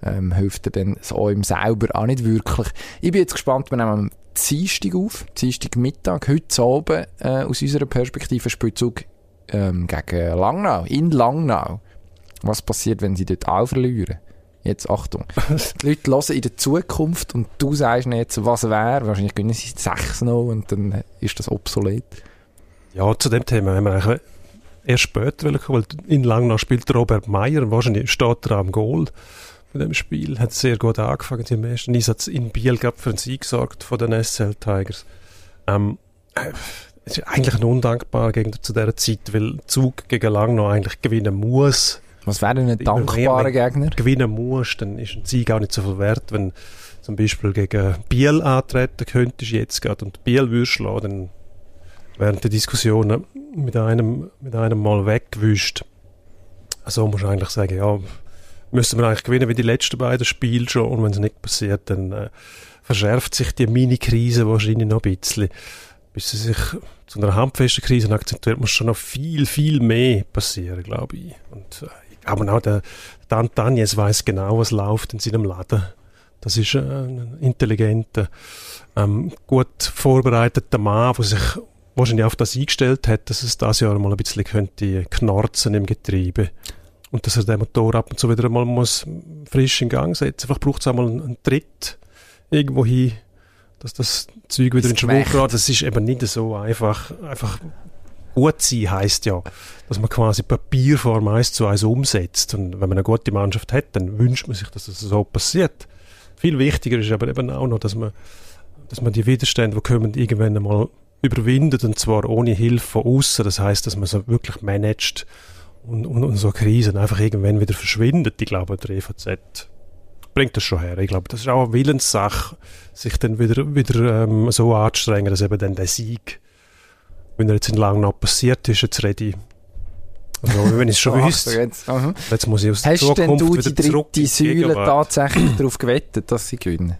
Ähm, hilft dir dann so im selber auch nicht wirklich. Ich bin jetzt gespannt, wir nehmen am Dienstag auf, Dienstag Mittag, heute Abend äh, aus unserer Perspektive Spielzug ähm, gegen Langnau, in Langnau. Was passiert, wenn sie dort auch verlieren? Jetzt Achtung. <laughs> Die Leute hören in der Zukunft und du sagst ihnen jetzt, was wäre. Wahrscheinlich gewinnen sie 6 noch und dann ist das obsolet. Ja, zu dem Thema haben wir eigentlich erst später kommen, weil in Langnau spielt Robert Meyer wahrscheinlich steht er am Goal von dem Spiel. Hat sehr gut angefangen. Im ersten Einsatz in Biel gehabt für einen Sieg gesorgt von den SL Tigers. Ähm, äh, es ist eigentlich ein undankbarer Gegner zu dieser Zeit, weil Zug gegen Langnau eigentlich gewinnen muss. Was wäre denn ein dankbarer Gegner? gewinnen musst, dann ist ein Sieg auch nicht so viel wert. Wenn zum Beispiel gegen Biel antreten könntest jetzt gerade und Biel würdest dann während der Diskussionen mit einem, mit einem Mal weggewischt. Also musst du eigentlich sagen, ja, müssen wir eigentlich gewinnen wie die letzten beiden Spiele schon und wenn es nicht passiert, dann äh, verschärft sich die Mini-Krise wahrscheinlich noch ein bisschen. Bis sie sich zu einer handfesten Krise akzentuiert, muss schon noch viel, viel mehr passieren, glaube ich. Und äh, glaube auch, der Dan Tanjes weiß genau, was läuft in seinem Laden. Das ist äh, ein intelligenter, ähm, gut vorbereiteter Mann, der sich wahrscheinlich auf das eingestellt hat, dass es das Jahr mal ein bisschen könnte knarzen im Getriebe. Und dass er den Motor ab und zu wieder mal muss frisch in Gang setzen. Vielleicht braucht es auch mal einen, Tritt irgendwo hin, dass das Zeug wieder Das in Schwung gerät. Das ist eben nicht so einfach. Einfach sein heisst ja, dass man quasi Papierform eins zu eins umsetzt. Und wenn man eine gute Mannschaft hat, dann wünscht man sich, dass das so passiert. Viel wichtiger ist aber eben auch noch, dass man, dass man die Widerstände, die kommen, irgendwann einmal überwindet und zwar ohne Hilfe von außen. Das heißt, dass man so wirklich managt und, und, und so Krisen einfach irgendwann wieder verschwindet. Ich glaube, der EVZ bringt das schon her. Ich glaube, das ist auch eine Willenssache, sich dann wieder, wieder ähm, so anzustrengen, dass eben dann der Sieg, wenn er jetzt in Langnau passiert ist, jetzt rede ich. Also, wenn ich es schon <laughs> Ach, wüsste, jetzt, aha. jetzt muss ich aus der Hast denn Zukunft du wieder die zurück dritte Säule tatsächlich darauf gewettet, dass sie gewinnen?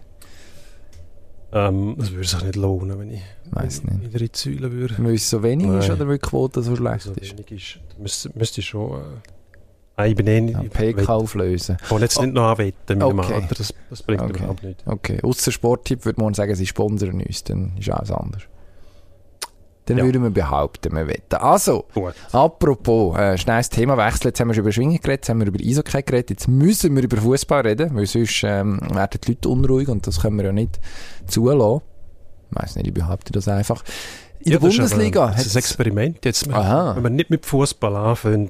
Ähm, das würde sich nicht lohnen, wenn ich Weiss wenn nicht. ich in die Säule würde. Weil es so wenig ist Nein. oder weil die Quote so schlecht So ist? wenig ist. Müsste, müsste ich schon... Äh, Nein, ich bin eh nicht... Ja, ich PK auflösen. kann jetzt nicht noch anwetten mit dem Okay. Alter. Das, das bringt Okay. überhaupt nichts. Okay, ausser Sporttipp würde man sagen, sie sponsern uns, dann ist alles anders. Dann Ja. würden wir behaupten, wir wetten. Also, Gut. apropos, äh, schnelles Themawechsel. Jetzt haben wir schon über Schwingen geredet, jetzt haben wir über Eishockey geredet, jetzt müssen wir über Fußball reden, weil sonst ähm, werden die Leute unruhig und das können wir ja nicht zulassen. Ich weiss nicht, ich behaupte das einfach. In Ja, der das Bundesliga Das ist ein Experiment jetzt. Aha. Wenn wir nicht mit Fußball anfangen,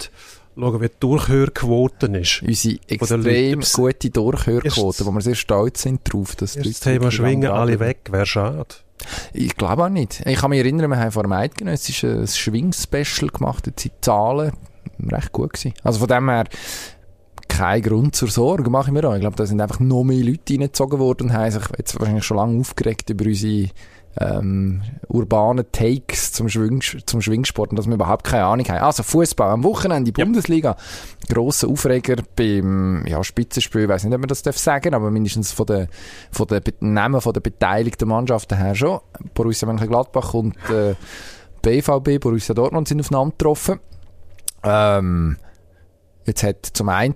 schauen, wie die Durchhörquote ist. unsere extrem gute Durchhörquote, wo wir sehr stolz sind drauf, dass Das Thema Schwingen, alle weg, wäre schade. Ich glaube auch nicht. Ich kann mich erinnern, wir haben vor einem Eidgenössisch ein Schwing-Special gemacht, jetzt sind Zahlen recht gut gewesen. Also von dem her, kein Grund zur Sorge, mache ich mir auch. Ich glaube, da sind einfach noch mehr Leute reingezogen worden und haben sich jetzt wahrscheinlich schon lange aufgeregt über unsere ähm, urbanen Takes zum, Schwing, zum Schwingsport und dass wir überhaupt keine Ahnung haben. Also Fußball am Wochenende, die Ja. Bundesliga, grosser Aufreger beim ja, Spitzenspiel, ich weiß nicht, ob man das darf sagen, aber mindestens von den von Be- Namen von der beteiligten Mannschaften her schon. Borussia Mönchengladbach und äh, BVB, Borussia Dortmund sind aufeinander getroffen. Ähm, jetzt hat zum einen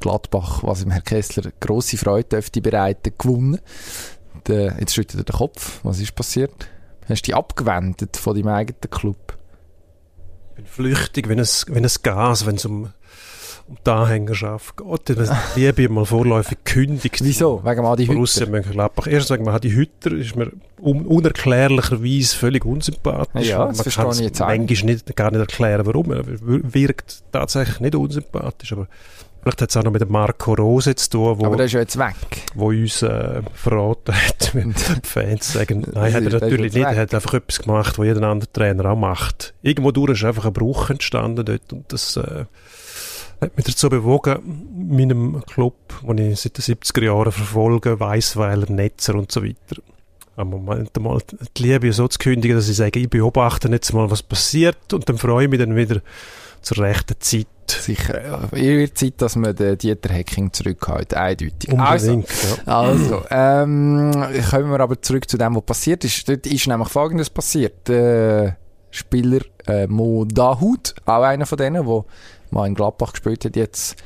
Gladbach, was im Herr Kessler grosse Freude dürfte bereiten, gewonnen. Der, jetzt schüttet er den Kopf. Was ist passiert? Hast du dich abgewendet von deinem eigenen Club? Ich bin flüchtig, wenn es, wenn es Gas, wenn es um, um die Anhängerschaft geht. Dann Liebe mal vorläufig gekündigt. Wieso? Wegen Adi Hütter? Mönchengladbach. Erst sagen wir, Adi Hütter ist mir un unerklärlicherweise völlig unsympathisch. Ja, das Man verstehe kann's ich jetzt manchmal nicht, gar nicht erklären, warum. Er wir- wirkt tatsächlich nicht unsympathisch, aber Vielleicht hat es auch noch mit dem Marco Rose zu tun, wo, Aber der ist ja jetzt weg. wo uns äh, verraten hat, wenn <laughs> die Fans sagen, nein, hat er Der ist natürlich jetzt nicht, weg. er hat einfach etwas gemacht, was jeder andere Trainer auch macht. Irgendwo durch ist einfach ein Bruch entstanden dort und das äh, hat mich dazu bewogen, meinem Club, den ich seit den 70er Jahren verfolge, Weissweiler, Netzer und so weiter, am Moment mal die Liebe so zu kündigen, dass ich sage, ich beobachte jetzt mal, was passiert und dann freue ich mich dann wieder zur rechten Zeit. Sicher. Ja. Wird Zeit, dass man den Dieter Hecking zurückhält. Eindeutig. Also, Unbedingt, ja. Also, ähm, kommen wir aber zurück zu dem, was passiert ist. Dort ist nämlich Folgendes passiert. Der Spieler äh, Mo Dahoud, auch einer von denen, der mal in Gladbach gespielt hat, jetzt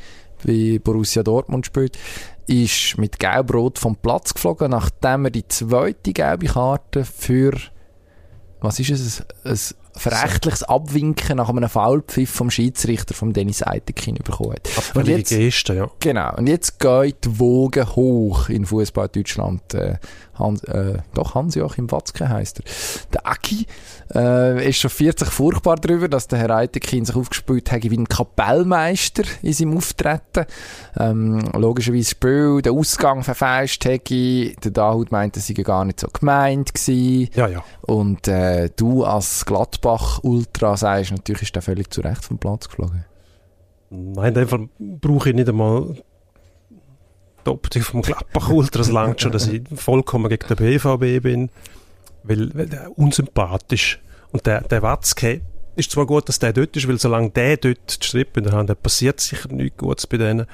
bei Borussia Dortmund spielt, ist mit Gelbrot vom Platz geflogen, nachdem er die zweite gelbe Karte für, was ist es, ein, verächtliches Abwinken nach einem Foulpfiff vom Schiedsrichter, vom Dennis Eitekin, bekommen hat. Und jetzt- Geste, ja. Genau. Und jetzt geht die Woge hoch in Fußball Deutschland. Äh, Hans, äh, doch, Hans-Joachim Watzke heisst er. Der Aki äh, ist schon 40 furchtbar darüber, dass der Herr Eitekin sich aufgespielt hat wie ein Kapellmeister in seinem Auftreten. Ähm, logischerweise das Spiel, der Ausgang verfälscht hätte. Der Dahut meinte, es sei gar nicht so gemeint gewesen. Ja, ja. Und äh, du als Gladbach-Ultra sagst, natürlich ist der völlig zu Recht vom Platz geflogen. Nein, in dem Fall brauche ich nicht einmal die Optik vom Gladbach Ultra. Es langt schon, dass ich vollkommen gegen den BVB bin, weil, weil der unsympathisch. Und der, der Watzke ist zwar gut, dass der dort ist, weil solange der dort die Strippe in der Hand hat, passiert sicher nichts Gutes bei denen.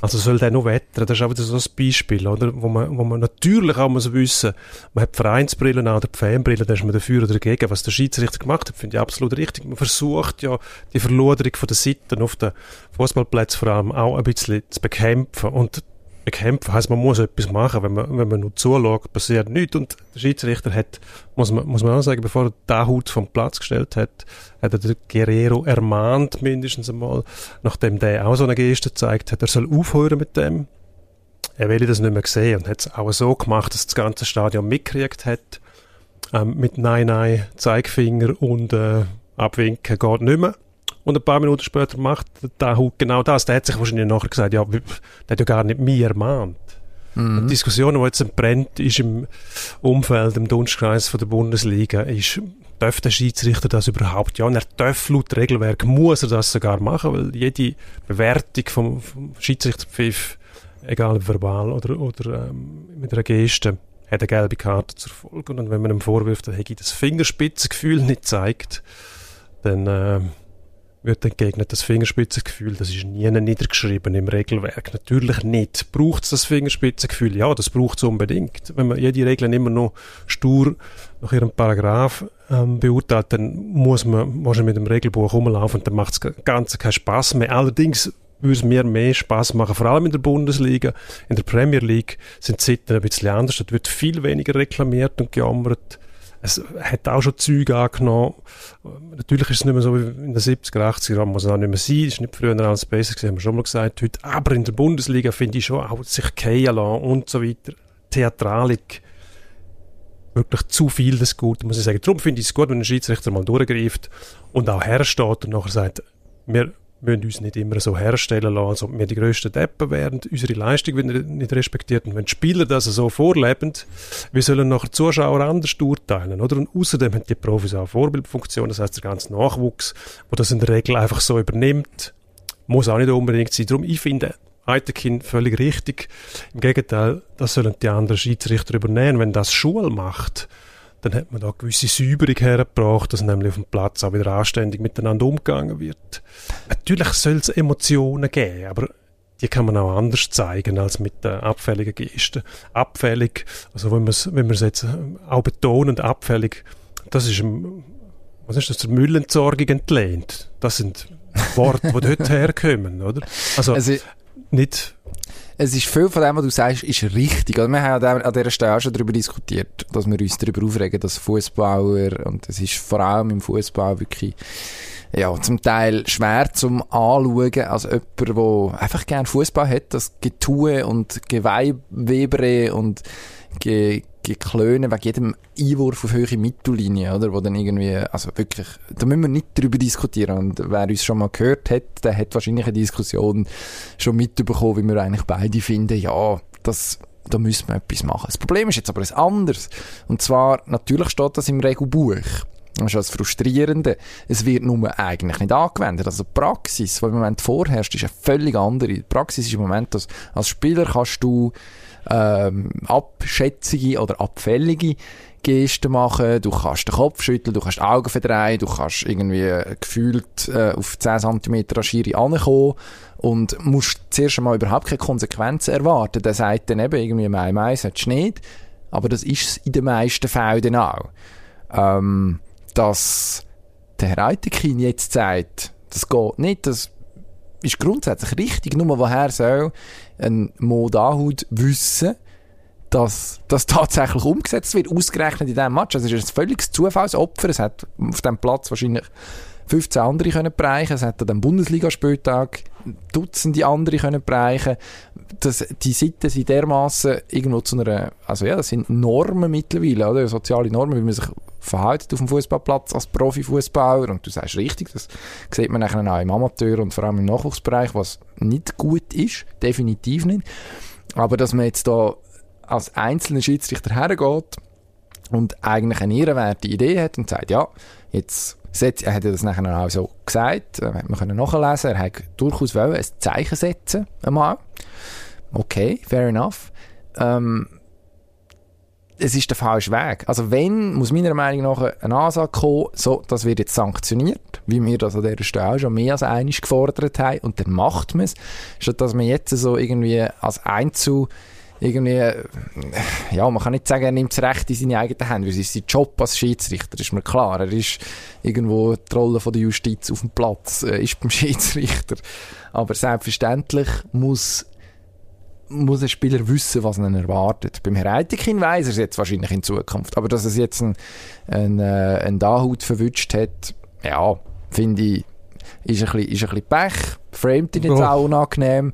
Also soll der noch wettern. Das ist auch wieder so ein Beispiel, oder? Wo man, wo man natürlich auch muss wissen, man hat die Vereinsbrille an oder die Fanbrille, da ist man dafür oder dagegen. Was der Schiedsrichter gemacht hat, finde ich absolut richtig. Man versucht ja, die Verloderung von der Seiten auf den Fußballplätzen vor allem auch ein bisschen zu bekämpfen. Und bekämpfen heisst, man muss etwas machen. Wenn man, wenn man nur zuschaut, passiert nichts. Und der Schiedsrichter hat, muss man, muss man auch sagen, bevor er den Hut vom Platz gestellt hat, hat er den Guerrero ermahnt, mindestens einmal, nachdem der auch so eine Geste gezeigt hat, er soll aufhören mit dem. Er will das nicht mehr sehen und hat es auch so gemacht, dass das ganze Stadion mitgekriegt hat. Ähm, mit Nein, Nein, Zeigefinger und äh, Abwinken geht nicht mehr. Und ein paar Minuten später macht der Hut genau das. Der hat sich wahrscheinlich nachher gesagt, ja, der hat ja gar nicht mich ermahnt. Mhm. Die Diskussion, die jetzt brennt, ist im Umfeld, im Dunstkreis von der Bundesliga, ist, darf der Schiedsrichter das überhaupt? Ja, und er darf laut Regelwerk, muss er das sogar machen, weil jede Bewertung vom, vom Schiedsrichterpfiff, egal ob verbal oder, oder ähm, mit einer Geste, hat eine gelbe Karte zur Folge. Und wenn man ihm vorwirft, er hätte das Fingerspitzengefühl nicht zeigt, dann äh, wird entgegnet, das Fingerspitzengefühl, das ist nie niedergeschrieben im Regelwerk. Natürlich nicht. Braucht es das Fingerspitzengefühl? Ja, das braucht es unbedingt. Wenn man jede Regel immer noch stur nach ihrem Paragraph ähm, beurteilt, dann muss man wahrscheinlich mit dem Regelbuch rumlaufen und dann macht es ganz keinen Spaß mehr. Allerdings würde es mir mehr Spaß machen, vor allem in der Bundesliga. In der Premier League sind die Sitten ein bisschen anders. Dort wird viel weniger reklamiert und gejammert. Es hat auch schon Züge angenommen. Natürlich ist es nicht mehr so wie in den 70er, 80er Jahren, muss es auch nicht mehr sein. Es ist nicht früher alles besser gewesen, haben wir schon mal gesagt heute. Aber in der Bundesliga finde ich schon auch sich fallen lassen und so weiter. Theatralik. Wirklich zu viel des Guten, muss ich sagen. Darum finde ich es gut, wenn ein Schiedsrichter mal durchgreift und auch hersteht und nachher sagt, wir müssen uns nicht immer so herstellen lassen, als ob wir die grössten Deppen wären. Unsere Leistung wird nicht respektiert. Und wenn die Spieler das so vorleben, wie sollen nachher Zuschauer anders urteilen, oder? Und außerdem haben die Profis auch Vorbildfunktion, das heißt der ganze Nachwuchs, wo das in der Regel einfach so übernimmt, muss auch nicht unbedingt sein. Darum, ich finde, Eitekin völlig richtig. Im Gegenteil, das sollen die anderen Schiedsrichter übernehmen. Wenn das Schule macht, dann hat man da gewisse Säuberung hergebracht, dass nämlich auf dem Platz auch wieder anständig miteinander umgegangen wird. Natürlich soll es Emotionen geben, aber die kann man auch anders zeigen als mit den abfälligen Gesten. Abfällig, also wenn, wenn wir es jetzt auch betonen, abfällig, das ist, was ist das, der Müllentsorgung entlehnt. Das sind Worte, die dort <laughs> herkommen, oder? Also, Also, nicht es ist viel von dem, was du sagst, ist richtig. Also wir haben an dieser Stelle auch schon darüber diskutiert, dass wir uns darüber aufregen, dass Fußballer und es ist vor allem im Fußball wirklich ja, zum Teil schwer zum Anschauen als jemand, der einfach gern Fußball hat, das Getue und Geweiwebere und Ge geklönen wegen jedem Einwurf auf höhere Mittellinie, oder? Wo dann irgendwie, also wirklich, da müssen wir nicht drüber diskutieren. Und wer uns schon mal gehört hat, der hat wahrscheinlich eine Diskussion schon mitbekommen, wie wir eigentlich beide finden, ja, das, da müssen wir etwas machen. Das Problem ist jetzt aber ein anderes. Und zwar, natürlich steht das im Regelbuch. Das ist das Frustrierende. Es wird nur eigentlich nicht angewendet. Also die Praxis, die im Moment vorherrscht, ist eine völlig andere. Die Praxis ist im Moment, dass als Spieler kannst du ähm, abschätzige oder abfällige Gesten machen, du kannst den Kopf schütteln, du kannst Augen verdrehen, du kannst irgendwie gefühlt äh, auf 10 cm an Schiri ankommen und musst zuerst einmal überhaupt keine Konsequenzen erwarten. Der sagt dann eben irgendwie, Mai Mai solltest du nicht, aber das ist es in den meisten Fällen auch. Ähm, dass der Herr Eitekin jetzt sagt, das geht nicht, das ist grundsätzlich richtig, nur woher soll ein Mo Dahut wissen, dass das tatsächlich umgesetzt wird, ausgerechnet in diesem Match. Also es ist ein völliges Zufallsopfer. Es hat auf diesem Platz wahrscheinlich 15 andere können bereichen. Es hat an dem Bundesligaspieltag Dutzende andere können bereichen. Das, die Seiten sind dermaßen irgendwo zu einer, also ja, das sind Normen mittlerweile, oder? Soziale Normen, wie man sich verhält auf dem Fußballplatz als Profifußballer. Und du sagst richtig, das sieht man nachher auch im Amateur und vor allem im Nachwuchsbereich, was nicht gut ist, definitiv nicht. Aber dass man jetzt da als einzelner Schiedsrichter hergeht und eigentlich eine ehrenwerte Idee hat und sagt, ja, jetzt er hat das nachher auch so gesagt, äh, man können nachlesen, er hat durchaus wollen, ein Zeichen setzen, einmal. Okay, fair enough. Ähm, es ist der falsche Weg. Also wenn, muss meiner Meinung nach eine Ansage kommen, so, das wird jetzt sanktioniert, wie wir das an dieser Stelle auch schon mehr als einig gefordert haben, und dann macht man es, statt dass man jetzt so irgendwie als Einzel irgendwie, ja, man kann nicht sagen, er nimmt das Recht in seine eigenen Hände, weil es ist sein Job als Schiedsrichter, ist mir klar. Er ist irgendwo die Rolle von der Justiz auf dem Platz, äh, ist beim <laughs> Schiedsrichter. Aber selbstverständlich muss muss ein Spieler wissen, was ihn erwartet. Beim Herr Eitekin weiss er es jetzt wahrscheinlich in Zukunft. Aber dass es jetzt ein, ein, äh, ein Dahut verwünscht hat, ja, finde ich, ist ein bisschen, ist ein bisschen Pech. Framed ihn jetzt oh. auch unangenehm.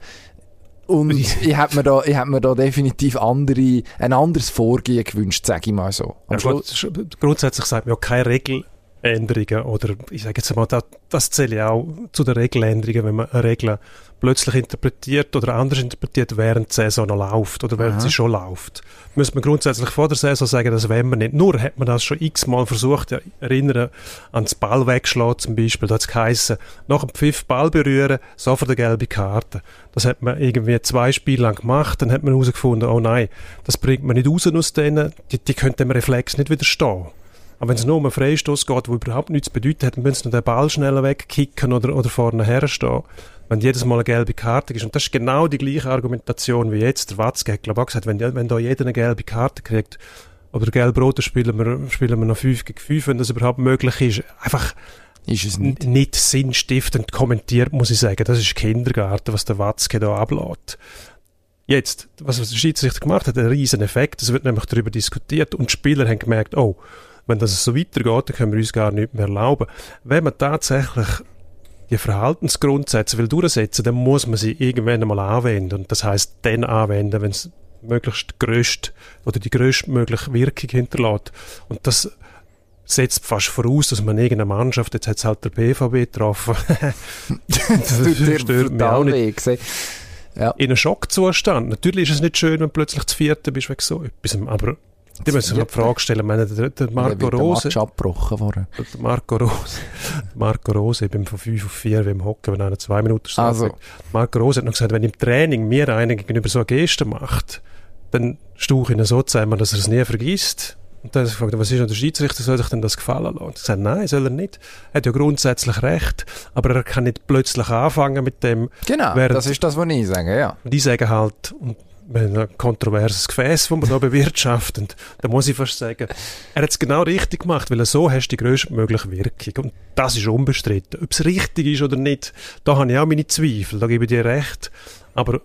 Und ich hätte mir da, ich hätte mir da definitiv andere, ein anderes Vorgehen gewünscht, sage ich mal so. Ja, gut, grundsätzlich sagt man ja keine Regeländerungen oder ich sage jetzt mal, das, das zähle ich auch zu den Regeländerungen, wenn man eine Regel plötzlich interpretiert oder anders interpretiert, während die Saison noch läuft oder während Aha. sie schon läuft. Müsste man grundsätzlich vor der Saison sagen, dass wenn man nicht, nur hat man das schon x-mal versucht, ja, erinnern an das Ball wegschlagen zum Beispiel, da hat es geheissen, nach dem Pfiff Ball berühren, sofort eine gelbe Karte. Das hat man irgendwie zwei Spiele lang gemacht, dann hat man herausgefunden, oh nein, das bringt man nicht raus aus denen, die, die können dem Reflex nicht widerstehen. Aber wenn es nur um einen Freistoß geht, der überhaupt nichts bedeutet hat, dann müssen sie den Ball schneller wegkicken oder, oder vorne herstehen wenn jedes Mal eine gelbe Karte ist. Und das ist genau die gleiche Argumentation wie jetzt. Der Watzke hat, glaube ich, gesagt, wenn, wenn da jeder eine gelbe Karte kriegt, oder gelb-rot, spielen wir, spielen wir noch 5 gegen 5, wenn das überhaupt möglich ist. Einfach ist es nicht. nicht sinnstiftend kommentiert, muss ich sagen. Das ist Kindergarten, was der Watzke da ablädt. Jetzt, was der Schiedsrichter gemacht hat, ein riesen Effekt. Es wird nämlich darüber diskutiert und die Spieler haben gemerkt, oh, wenn das so weitergeht, dann können wir uns gar nicht mehr erlauben. Wenn man tatsächlich die Verhaltensgrundsätze will durchsetzen, dann muss man sie irgendwann einmal anwenden. Und das heißt, dann anwenden, wenn es möglichst grösst oder die größtmögliche Wirkung hinterlässt. Und das setzt fast voraus, dass man irgendeine Mannschaft, jetzt hat es halt der BVB getroffen, <laughs> das, das stört mich auch nicht. Ja. In einem Schockzustand. Natürlich ist es nicht schön, wenn du plötzlich zu vierten bist wegen so etwas, aber die müssen sich die Frage stellen. meine, der, der Marco Rose. Der abgebrochen worden. Der Marco Rose. <laughs> Marco Rose, ich bin von 5 auf 4 im Hocken, wenn einer zwei Minuten steht. Also. Marco Rose hat noch gesagt, wenn im Training mir einer gegenüber so eine Geste macht, dann stauche ich ihn so zusammen, dass er es nie vergisst. Und dann hat er gefragt, was ist denn der Schiedsrichter, soll sich denn das gefallen lassen? Und er gesagt, nein, soll er nicht. Er hat ja grundsätzlich recht, aber er kann nicht plötzlich anfangen mit dem. Genau, das ist das, was ich sage, ja. Und ich sage halt, und ein kontroverses Gefäß, das wir da bewirtschaften. Da muss ich fast sagen, er hat es genau richtig gemacht, weil er so hast die größtmögliche Wirkung. Und das ist unbestritten. Ob es richtig ist oder nicht, da habe ich auch meine Zweifel, da gebe ich dir recht. Aber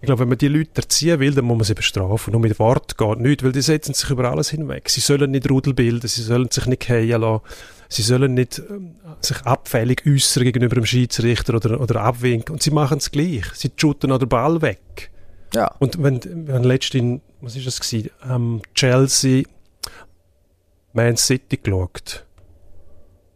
ich glaube, wenn man die Leute erziehen will, dann muss man sie bestrafen. Nur mit Wort geht nichts, weil die setzen sich über alles hinweg. Sie sollen nicht Rudel bilden, sie sollen sich nicht fallen lassen, sie sollen nicht ähm, sich abfällig äußern gegenüber dem Schiedsrichter oder, oder abwinken. Und sie machen es gleich. Sie shooten an den Ball weg. Ja. Und wenn, wenn letztens was ist das gewesen? Ähm, Chelsea, Man City geschaut.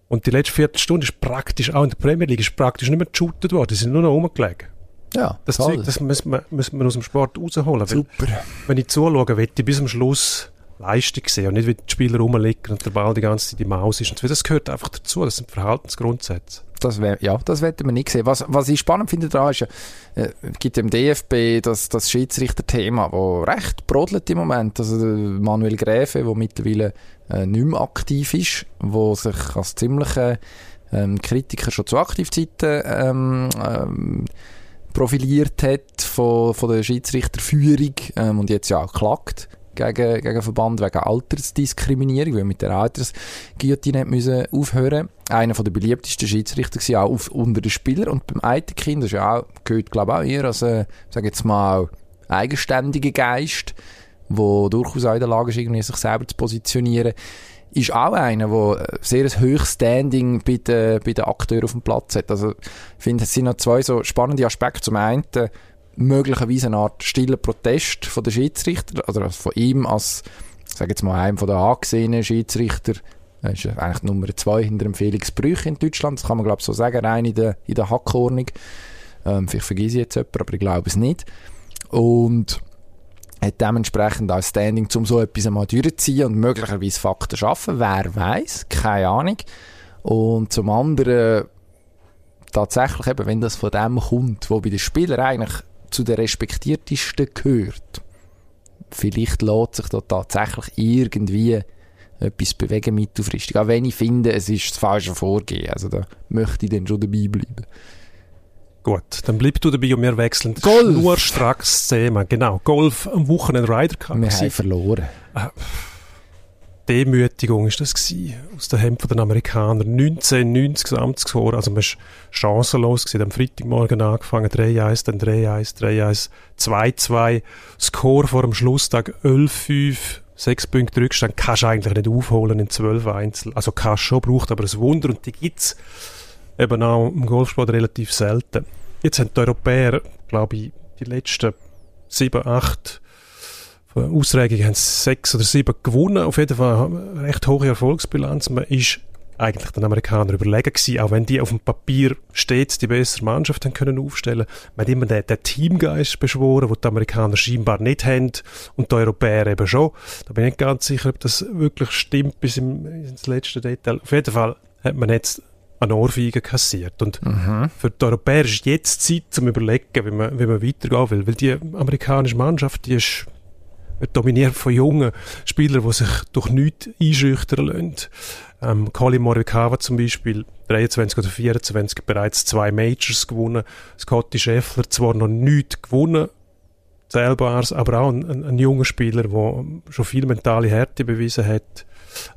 Und die letzte Viertelstunde ist praktisch, auch in der Premier League, ist praktisch nicht mehr geshootet worden. Die sind nur noch rumgelegen. Ja, Das toll. Zeug, das müssen wir, müssen wir aus dem Sport rausholen. Weil, Super. wenn ich zuschaue, will ich bis zum Schluss Leistung sehen und nicht, wie die Spieler rumliegen und der Ball die ganze Zeit im Maus ist. Und das gehört einfach dazu. Das sind Verhaltensgrundsätze. Das wär, ja, das werden wir nicht sehen. Was, was ich spannend finde daran ist, äh, gibt im DFB das, das Schiedsrichter-Thema, das recht brodelt im Moment. Also der Manuel Gräfe, der mittlerweile äh, nicht mehr aktiv ist, wo sich als ziemlicher ähm, Kritiker schon zu Aktivzeiten ähm, ähm, profiliert hat von, von der Schiedsrichterführung ähm, und jetzt ja auch klagt gegen, gegen Verband wegen Altersdiskriminierung, weil mit der Altersguillotine müssen aufhören. Einer von der beliebtesten Schiedsrichter war auch auf, unter den Spielern und beim Eiterkind, das ist ja auch, gehört glaube ich auch eher als, äh, sag jetzt mal, eigenständiger Geist, wo durchaus auch in der Lage ist, irgendwie sich selber zu positionieren, ist auch einer, der sehr ein hohes Standing bei den, bei den Akteuren auf dem Platz hat. Also, ich finde, es sind noch zwei so spannende Aspekte. Zum einen, möglicherweise eine Art stiller Protest von den Schiedsrichter, oder von ihm als, sag jetzt mal, einem von den angesehenen Schiedsrichter, er ist eigentlich Nummer zwei hinter dem Felix Brüch in Deutschland, das kann man glaube ich so sagen, rein in der, in der Hackordnung. Ähm, vielleicht vergesse ich jetzt jemanden, aber ich glaube es nicht. Und hat dementsprechend auch Standing, um so etwas einmal durchzuziehen und möglicherweise Fakten schaffen. Wer weiß, keine Ahnung. Und zum anderen tatsächlich eben, wenn das von dem kommt, wo bei den Spielern eigentlich zu den respektiertesten gehört, vielleicht lässt sich da tatsächlich irgendwie etwas bewegen mittelfristig. Auch wenn ich finde, es ist das falsche Vorgehen. Also da möchte ich dann schon dabei bleiben. Gut, dann bleib du dabei und wir wechseln Golf. schnurstracks Thema. Genau, Golf am Wochenende Ryder Cup. Wir haben verloren. Demütigung ist das gewesen, aus der Hand der Amerikaner. 1990 Gesamtscore, also man ist chancenlos gewesen. Am Freitagmorgen angefangen, 3-1, dann 3-1, 3-1, 2-2. Score vor dem Schlusstag 11-5, 6 Punkte Rückstand. Kannst du eigentlich nicht aufholen in 12 Einzel. Also kannst schon, braucht aber ein Wunder und die gibt's eben auch im Golfsport relativ selten. Jetzt haben die Europäer, glaube ich, die letzten 7, 8 von haben sie sechs oder sieben gewonnen. Auf jeden Fall eine recht hohe Erfolgsbilanz. Man ist eigentlich den Amerikanern überlegen gewesen, auch wenn die auf dem Papier stets die bessere Mannschaft haben können aufstellen. Man hat immer den, den Teamgeist beschworen, den die Amerikaner scheinbar nicht haben und die Europäer eben schon. Da bin ich nicht ganz sicher, ob das wirklich stimmt bis im, ins letzte Detail. Auf jeden Fall hat man jetzt eine Ohrfeige kassiert. Und Mhm. für die Europäer ist jetzt Zeit zum Überlegen, wie man, wie man weitergehen will. Weil die amerikanische Mannschaft, die ist dominiert von jungen Spielern, die sich durch nichts einschüchtern lassen. Ähm, Colin Morikawa zum Beispiel, 23 oder 24, bereits zwei Majors gewonnen. Scotty Scheffler zwar noch nichts gewonnen, zählbares, aber auch ein, ein, ein junger Spieler, der schon viel mentale Härte bewiesen hat.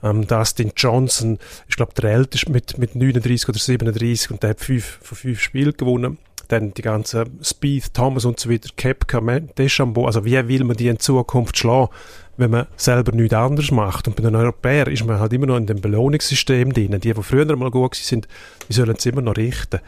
Ähm, Dustin Johnson ist, glaube der älteste mit, mit 39 oder 37 und der hat fünf, von fünf Spielen gewonnen. Dann die ganzen Speed, Thomas und so weiter, Kepka, Deschambeau, also wie will man die in Zukunft schlagen, wenn man selber nichts anderes macht. Und bei den Europäern ist man halt immer noch in dem Belohnungssystem drin. Die, die früher mal gut sind, die sollen es immer noch richten.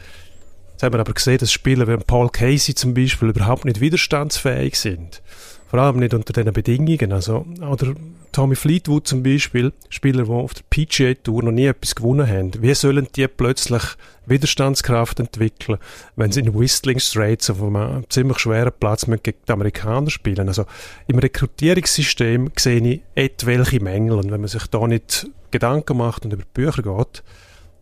Jetzt haben wir aber gesehen, dass Spieler wie Paul Casey zum Beispiel überhaupt nicht widerstandsfähig sind. Vor allem nicht unter diesen Bedingungen. Also, oder Tommy Fleetwood zum Beispiel, Spieler, die auf der PGA Tour noch nie etwas gewonnen haben. Wie sollen die plötzlich Widerstandskraft entwickeln, wenn sie in Whistling Straits auf einem ziemlich schweren Platz gegen die Amerikaner spielen? Also, im Rekrutierungssystem sehe ich etwelche Mängel. Und wenn man sich da nicht Gedanken macht und über die Bücher geht,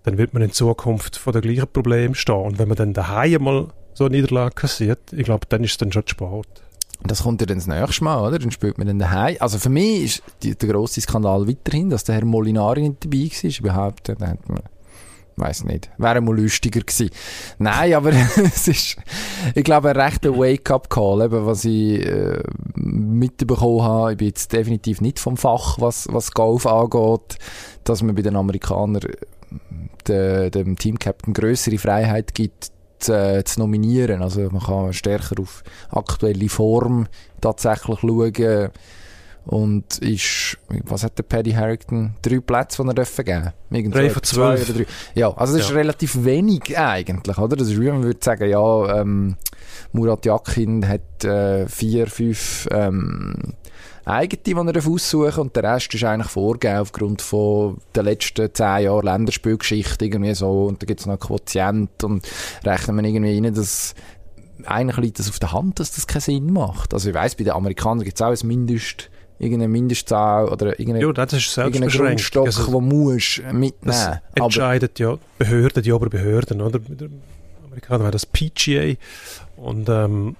dann wird man in Zukunft vor den gleichen Problemen stehen. Und wenn man dann daheim mal so eine Niederlage kassiert, ich glaube, dann ist es dann schon zu spät. Das kommt ja dann das nächste Mal, oder? Dann spielt man dann daheim. Also für mich ist die, der grosse Skandal weiterhin, dass der Herr Molinari nicht dabei war. Ich behaupte, da hat man, weiß nicht, wäre mal lustiger gewesen. Nein, aber <laughs> es ist, ich glaube, ein rechter Wake-up-Call, eben, was ich äh, mitbekommen habe. Ich bin jetzt definitiv nicht vom Fach, was, was Golf angeht, dass man bei den Amerikanern de, dem Team-Captain größere Freiheit gibt, zu, äh, zu nominieren. Also man kann stärker auf aktuelle Form tatsächlich schauen. Und ist, was hat der Paddy Harrington? Drei Plätze, die er dürfen geben Irgend Drei so, von zwei zwölf. Oder drei. Ja, also das ist Ja. relativ wenig eigentlich, oder? Das ist wie man würde sagen, ja, ähm, Murat Yakin hat äh, vier, fünf ähm, eigene, die er aussuchen und der Rest ist eigentlich vorgegeben aufgrund von den letzten zehn Jahren Länderspielgeschichte irgendwie so und da gibt es noch Quotient und rechnen wir irgendwie rein, dass eigentlich liegt das auf der Hand, dass das keinen Sinn macht. Also ich weiss, bei den Amerikanern gibt es auch ein Mindest irgendeine Mindestzahl oder irgendeine, Ja, das ist irgendeinen. Grundstock, Also, den musst mitnehmen. das Aber entscheidet ja die Behörden, die Oberbehörden, oder? Bei den Amerikanern war das PGA und ähm,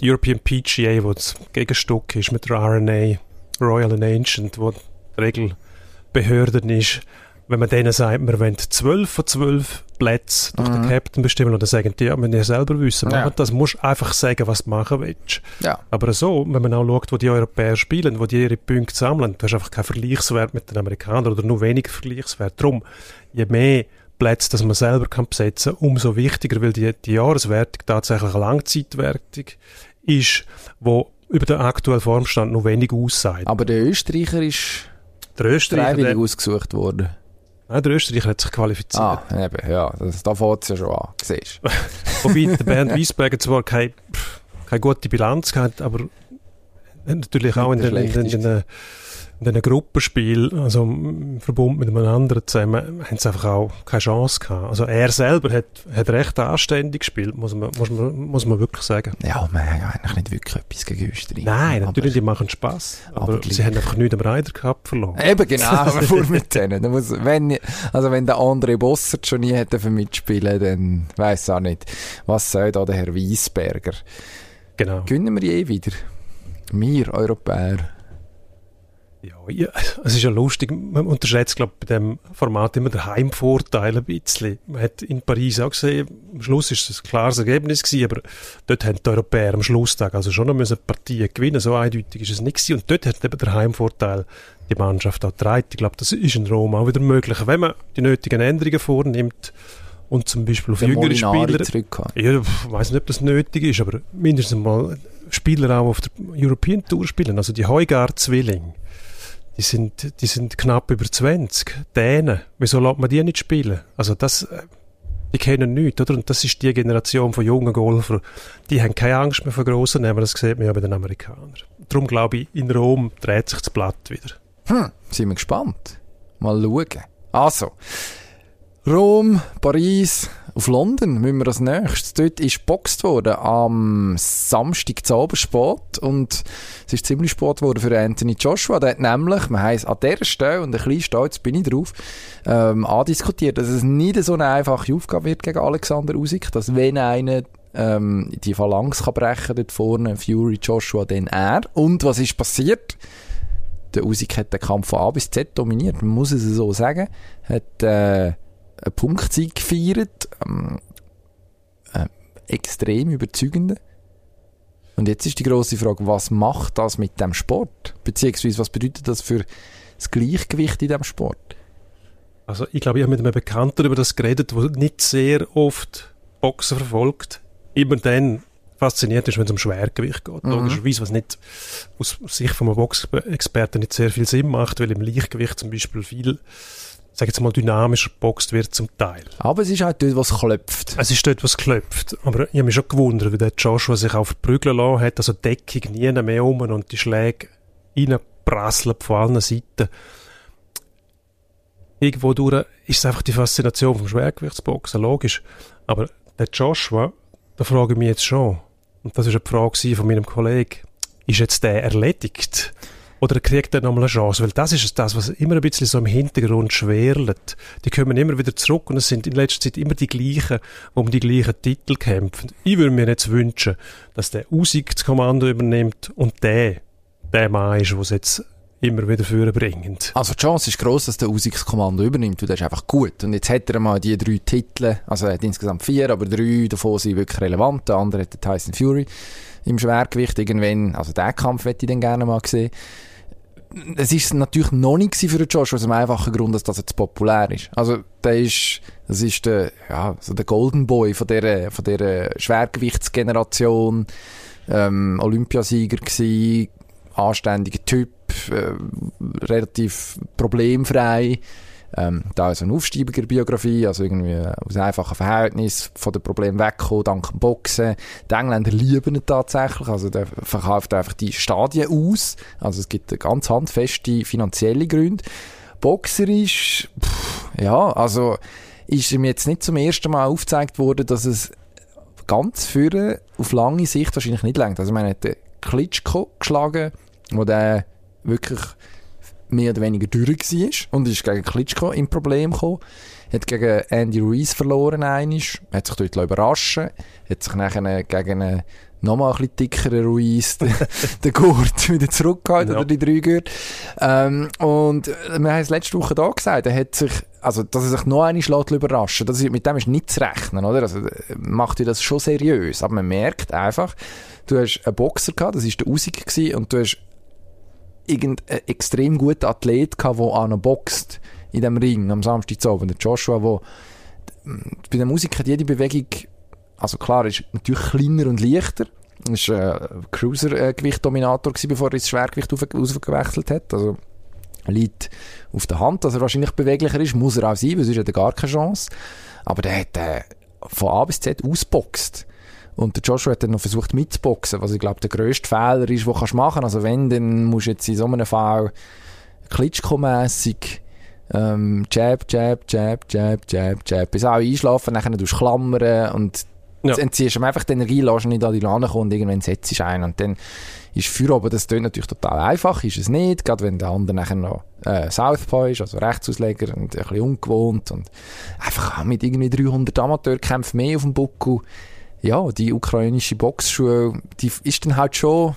die European PGA, wo das Gegenstück ist mit der RNA, Royal and Ancient, wo die Regelbehörden ist, wenn man denen sagt, wir wollen 12 von 12 Plätzen durch Mhm. den Captain bestimmen, oder sagen die, ja, wenn ihr selber wissen, Ja. das, musst du einfach sagen, was du machen willst. ja, Aber so, wenn man auch schaut, wo die Europäer spielen, wo die ihre Punkte sammeln, du hast einfach keinen Vergleichswert mit den Amerikanern oder nur wenig Vergleichswert. Darum, je mehr Plätze, dass man selber kann besetzen kann, umso wichtiger, weil die, die Jahreswertung tatsächlich eine Langzeitwertung ist, wo über den aktuellen Formstand noch wenig aussagt. aber der Österreicher ist Der Österreicher, freiwillig ausgesucht worden. nein, der Österreicher hat sich qualifiziert. Ah, eben, ja, das, da fängt es ja schon an, siehst. <laughs> Wobei der <laughs> Bernd Wiesberger zwar keine, pff, keine gute Bilanz hat, aber natürlich auch in den, in den, in den, in den Gruppenspielen, also im Verbund mit einem anderen zusammen, haben sie einfach auch keine Chance gehabt. Also er selber hat, hat recht anständig gespielt, muss man, muss man, muss man wirklich sagen. Ja, wir haben eigentlich nicht wirklich etwas gegen Österreich. Nein, Aber- natürlich, die machen Spaß. Aber, aber sie haben einfach nicht am Ryder Cup verloren. Eben genau, <laughs> vor mit denen. Da muss, wenn, also wenn der andere Bossert schon nie hätte mitspielen, dann weiss auch nicht, was soll da der Herr Wiesberger. Genau. Gewinnen wir je wieder? Wir Europäer. Ja, ja, es ist ja lustig, man unterschätzt, glaube bei dem Format immer den Heimvorteil ein bisschen. Man hat in Paris auch gesehen, am Schluss ist es ein klares Ergebnis gewesen, aber dort haben die Europäer am Schlusstag also schon noch müssen Partien gewinnen, so eindeutig ist es nicht gewesen. Und dort hat eben der Heimvorteil die Mannschaft auch getragen. Ich glaube, das ist in Rom auch wieder möglich, wenn man die nötigen Änderungen vornimmt und zum Beispiel auf Der jüngere Molinari Spieler ja, ich weiß nicht, ob das nötig ist, aber mindestens mal Spieler auch auf der European Tour spielen. Also die Heugard-Zwillinge, die sind, die sind knapp über 20. Dänen, wieso lässt man die nicht spielen? Also das, äh, die kennen nichts, oder? Und das ist die Generation von jungen Golfern. Die haben keine Angst mehr vor grossen Namen, das sieht man ja bei den Amerikanern. Darum glaube ich, in Rom dreht sich das Blatt wieder. Hm, sind wir gespannt. Mal schauen. Also, Rom, Paris, auf London müssen wir als nächstes. Dort ist geboxt worden am Samstag zu Abend und es ist ziemlich spät geworden für Anthony Joshua. Der hat nämlich, man heisst an dieser Stelle, und ein bisschen stolz bin ich drauf, ähm, andiskutiert, dass es nicht so eine einfache Aufgabe wird gegen Alexander Usyk, dass wenn einer ähm, die Phalanx kann brechen dort vorne, Fury, Joshua, dann er. Und was ist passiert? der Usyk hat den Kampf von A bis Z dominiert, man muss es so sagen. Hat äh, eine Punktsieg gefeiert, ähm, äh, extrem überzeugende. Und jetzt ist die große Frage, was macht das mit dem Sport? Beziehungsweise was bedeutet das für das Gleichgewicht in dem Sport? Also ich glaube, ich habe mit einem Bekannten über das geredet, der nicht sehr oft Boxen verfolgt. Immer dann fasziniert ist, wenn es um Schwergewicht geht. Mhm. Logischerweise, was nicht aus Sicht von einem Boxexperten nicht sehr viel Sinn macht, weil im Leichtgewicht zum Beispiel viel, sag jetzt mal, dynamischer geboxt wird zum Teil. Aber es ist halt dort, was klopft. Es ist dort, was klopft. Aber ich habe mich schon gewundert, wie der Joshua sich auch verprügeln lassen hat, also Deckung nie mehr um und die Schläge reinprasseln von allen Seiten. Irgendwo durch ist es einfach die Faszination vom Schwergewichtsboxen, logisch. Aber der Joshua, da frage ich mich jetzt schon, und das war eine Frage von meinem Kollegen, ist jetzt der erledigt? Oder kriegt er nochmal eine Chance? Weil das ist das, was immer ein bisschen so im Hintergrund schwerlet. Die kommen immer wieder zurück und es sind in letzter Zeit immer die gleichen, die um die gleichen Titel kämpfen. Ich würde mir jetzt wünschen, dass der Usyk das Kommando übernimmt und der, der Mann ist, der es jetzt immer wieder vorbringt. Also die Chance ist gross, dass der Usyk das Kommando übernimmt, weil der ist einfach gut. Und jetzt hat er mal die drei Titel, also er hat insgesamt vier, aber drei davon sind wirklich relevant. Der andere hat Tyson Fury im Schwergewicht irgendwann, also den Kampf hätte ich dann gerne mal gesehen. Es ist natürlich noch nicht für Josh, aus dem einfachen Grund, dass das jetzt populär ist. Also, der ist, das ist der, ja, so der Golden Boy von dieser, von dieser Schwergewichtsgeneration, ähm, Olympiasieger gewesen, anständiger Typ, äh, relativ problemfrei, ähm, da ist eine Aufsteigerbiografie, also irgendwie aus einfachen Verhältnis von dem Problem wegkommen, dank dem Boxen. Die Engländer lieben ihn tatsächlich, also der verkauft einfach die Stadien aus, also es gibt ganz handfeste finanzielle Gründe. Boxer ist, pff, ja, also ist ihm jetzt nicht zum ersten Mal aufgezeigt worden, dass es ganz führen auf lange Sicht wahrscheinlich nicht lenkt. Also man hat den Klitschko geschlagen, wo der wirklich mehr oder weniger durch war und ist gegen Klitschko in Problem gekommen. Hat gegen Andy Ruiz verloren einisch, hat sich dort überraschen hat sich nachher gegen einen nochmal ein bisschen dickeren Ruiz <laughs> den, den Gurt wieder zurückgehalten, ja. oder die drei Gurt. Ähm, und wir haben es letzte Woche da gesagt, er hat sich, also, dass er sich noch eine schlägt überraschen, das ist, mit dem ist nicht zu rechnen, oder? Also, macht dir das schon seriös. Aber man merkt einfach, du hast einen Boxer gehabt, das war der Usik gewesen, und du hast irgendeinen extrem guten Athlet gehabt, der an boxt in dem Ring am Samstagabend. Der Joshua, wo bei der Musik hat jede Bewegung, also klar, ist natürlich kleiner und leichter. Er war äh, Cruiser-Gewicht-Dominator, bevor er ins Schwergewicht ausgewechselt hat. Also liegt auf der Hand, dass er wahrscheinlich beweglicher ist. Muss er auch sein, weil sonst hat er gar keine Chance. Aber der hat äh, von A bis Z ausboxt. Und der Joshua hat dann noch versucht mitzuboxen, was ich glaube der grösste Fehler ist, den du machen kannst. Also wenn, dann musst du jetzt in so einem Fall klitschko-mässig ähm, Jab, Jab, Jab, Jab, Jab, Jab, bis alle einschlafen, dann du klammern und ja. entziehst ihm einfach die Energie, lässt nicht an die Lane kommen und irgendwann setzt du ein und dann ist für aber das klingt natürlich total einfach, ist es nicht, gerade wenn der andere nachher noch äh, Southpaw ist, also Rechtsausleger und ein bisschen ungewohnt und einfach mit irgendwie 300 Amateurkämpfen mehr auf dem Buckel ja, die ukrainische Boxschule, die ist dann halt schon,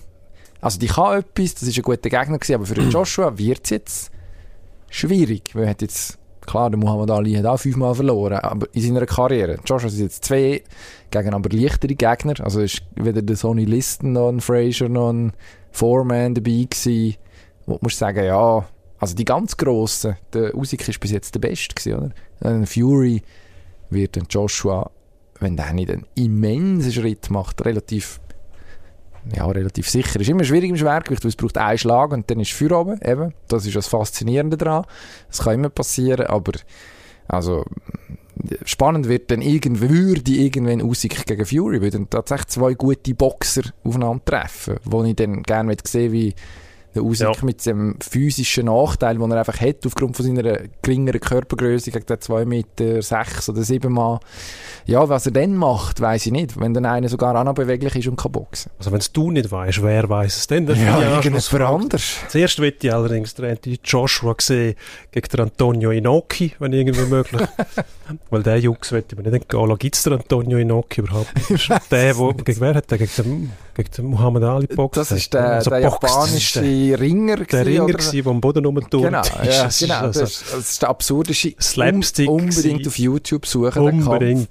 also die kann etwas, das ist ein guter Gegner gewesen, aber für den <clears throat> Joshua wird es jetzt schwierig, weil er hat jetzt, klar, der Muhammad Ali hat auch fünfmal verloren, aber in seiner Karriere. Joshua ist jetzt zwei gegen aber leichtere Gegner, also ist weder der Sonny Listen noch ein Fraser noch ein Foreman dabei gewesen, wo du sagen, ja, also die ganz Grossen, der Usyk ist bis jetzt der Beste gewesen, oder? Ein Fury wird den Joshua wenn der nicht einen immensen Schritt macht, relativ ja, relativ sicher. Ist immer schwierig im Schwergewicht, weil es braucht einen Schlag und dann ist für oben, eben. Das ist das Faszinierende daran. Das kann immer passieren, aber also spannend wird dann irgendwie, würde irgendwann Usyk gegen Fury, weil dann tatsächlich zwei gute Boxer aufeinandertreffen, wo ich dann gerne sehen wie der Usyk ja. mit seinem physischen Nachteil, den er einfach hat, aufgrund von seiner geringeren Körpergröße gegen den 2 Meter 6 oder 7 Mal. Ja, was er dann macht, weiß ich nicht. Wenn dann einer sogar auch noch beweglich ist und kann boxen. Also wenn es du nicht weißt, wer weiß es denn? Das ja, irgendwas für anders. Zuerst möchte ich allerdings den Joshua sehen gegen den Antonio Inoki, wenn irgendwie möglich. <laughs> Weil der Jux möchte ich mir nicht entgehen. Gibt es den Antonio Inoki überhaupt? <laughs> der, wo, gegen wer hat der? Gegen den, gegen den Muhammad Ali boxt? Das ist der, also der japanische Ringer Der Ringer oder? der am Boden rumturnt. Genau, ja, das genau. Also das, ist, das ist der absurdeste. Slapstick. Um, unbedingt auf YouTube suchen. Unbedingt.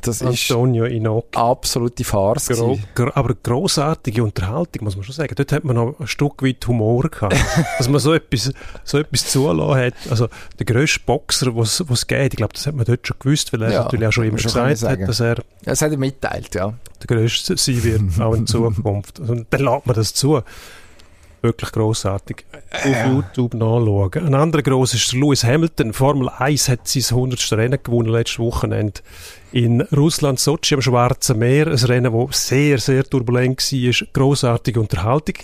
Das Antonio Inoki. Absolute Farce. Gro gro aber grossartige Unterhaltung, muss man schon sagen. Dort hat man noch ein Stück weit Humor gehabt. <laughs> dass man so etwas, so etwas zulassen hat. Also, der grösste Boxer, was es geht, ich glaube, das hat man dort schon gewusst, weil er ja, natürlich auch schon immer gesagt hat, dass er. Das hat er mitteilt, ja. Der grösste sein wird, <laughs> auch in Zukunft. Und dann lädt man das zu wirklich grossartig. Auf ja. YouTube nachschauen. Ein anderer gross ist Lewis Hamilton. Formel 1 hat sein 100. Rennen gewonnen letztes Wochenende in Russland, Sochi am Schwarzen Meer. Ein Rennen, das sehr, sehr turbulent war. Grossartige Unterhaltung.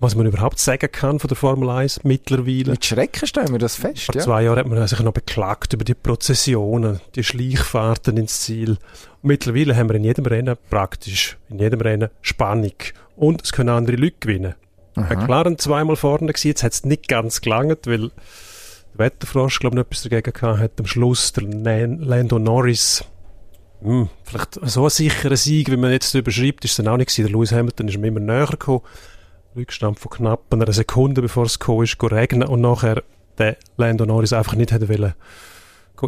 Was man überhaupt sagen kann von der Formel 1 mittlerweile. Mit Schrecken stellen wir das fest, Vor ja? zwei Jahren hat man sich noch beklagt über die Prozessionen, die Schleichfahrten ins Ziel. Und mittlerweile haben wir in jedem Rennen praktisch, in jedem Rennen Spannung. Und es können andere Leute gewinnen. McLaren zweimal vorne gewesen, jetzt hat es nicht ganz gelangt, weil der Wetterfrosch, glaube ich, noch etwas dagegen gehabt hat. Am Schluss der Lando Norris, hm, vielleicht so ein sicherer Sieg, wie man jetzt überschreibt, ist es dann auch nicht gewesen. Der Lewis Hamilton ist mir immer näher gekommen. Rückstand von knapp einer Sekunde, bevor es gekommen ist, regnen und nachher der Lando Norris einfach nicht hätte wollen,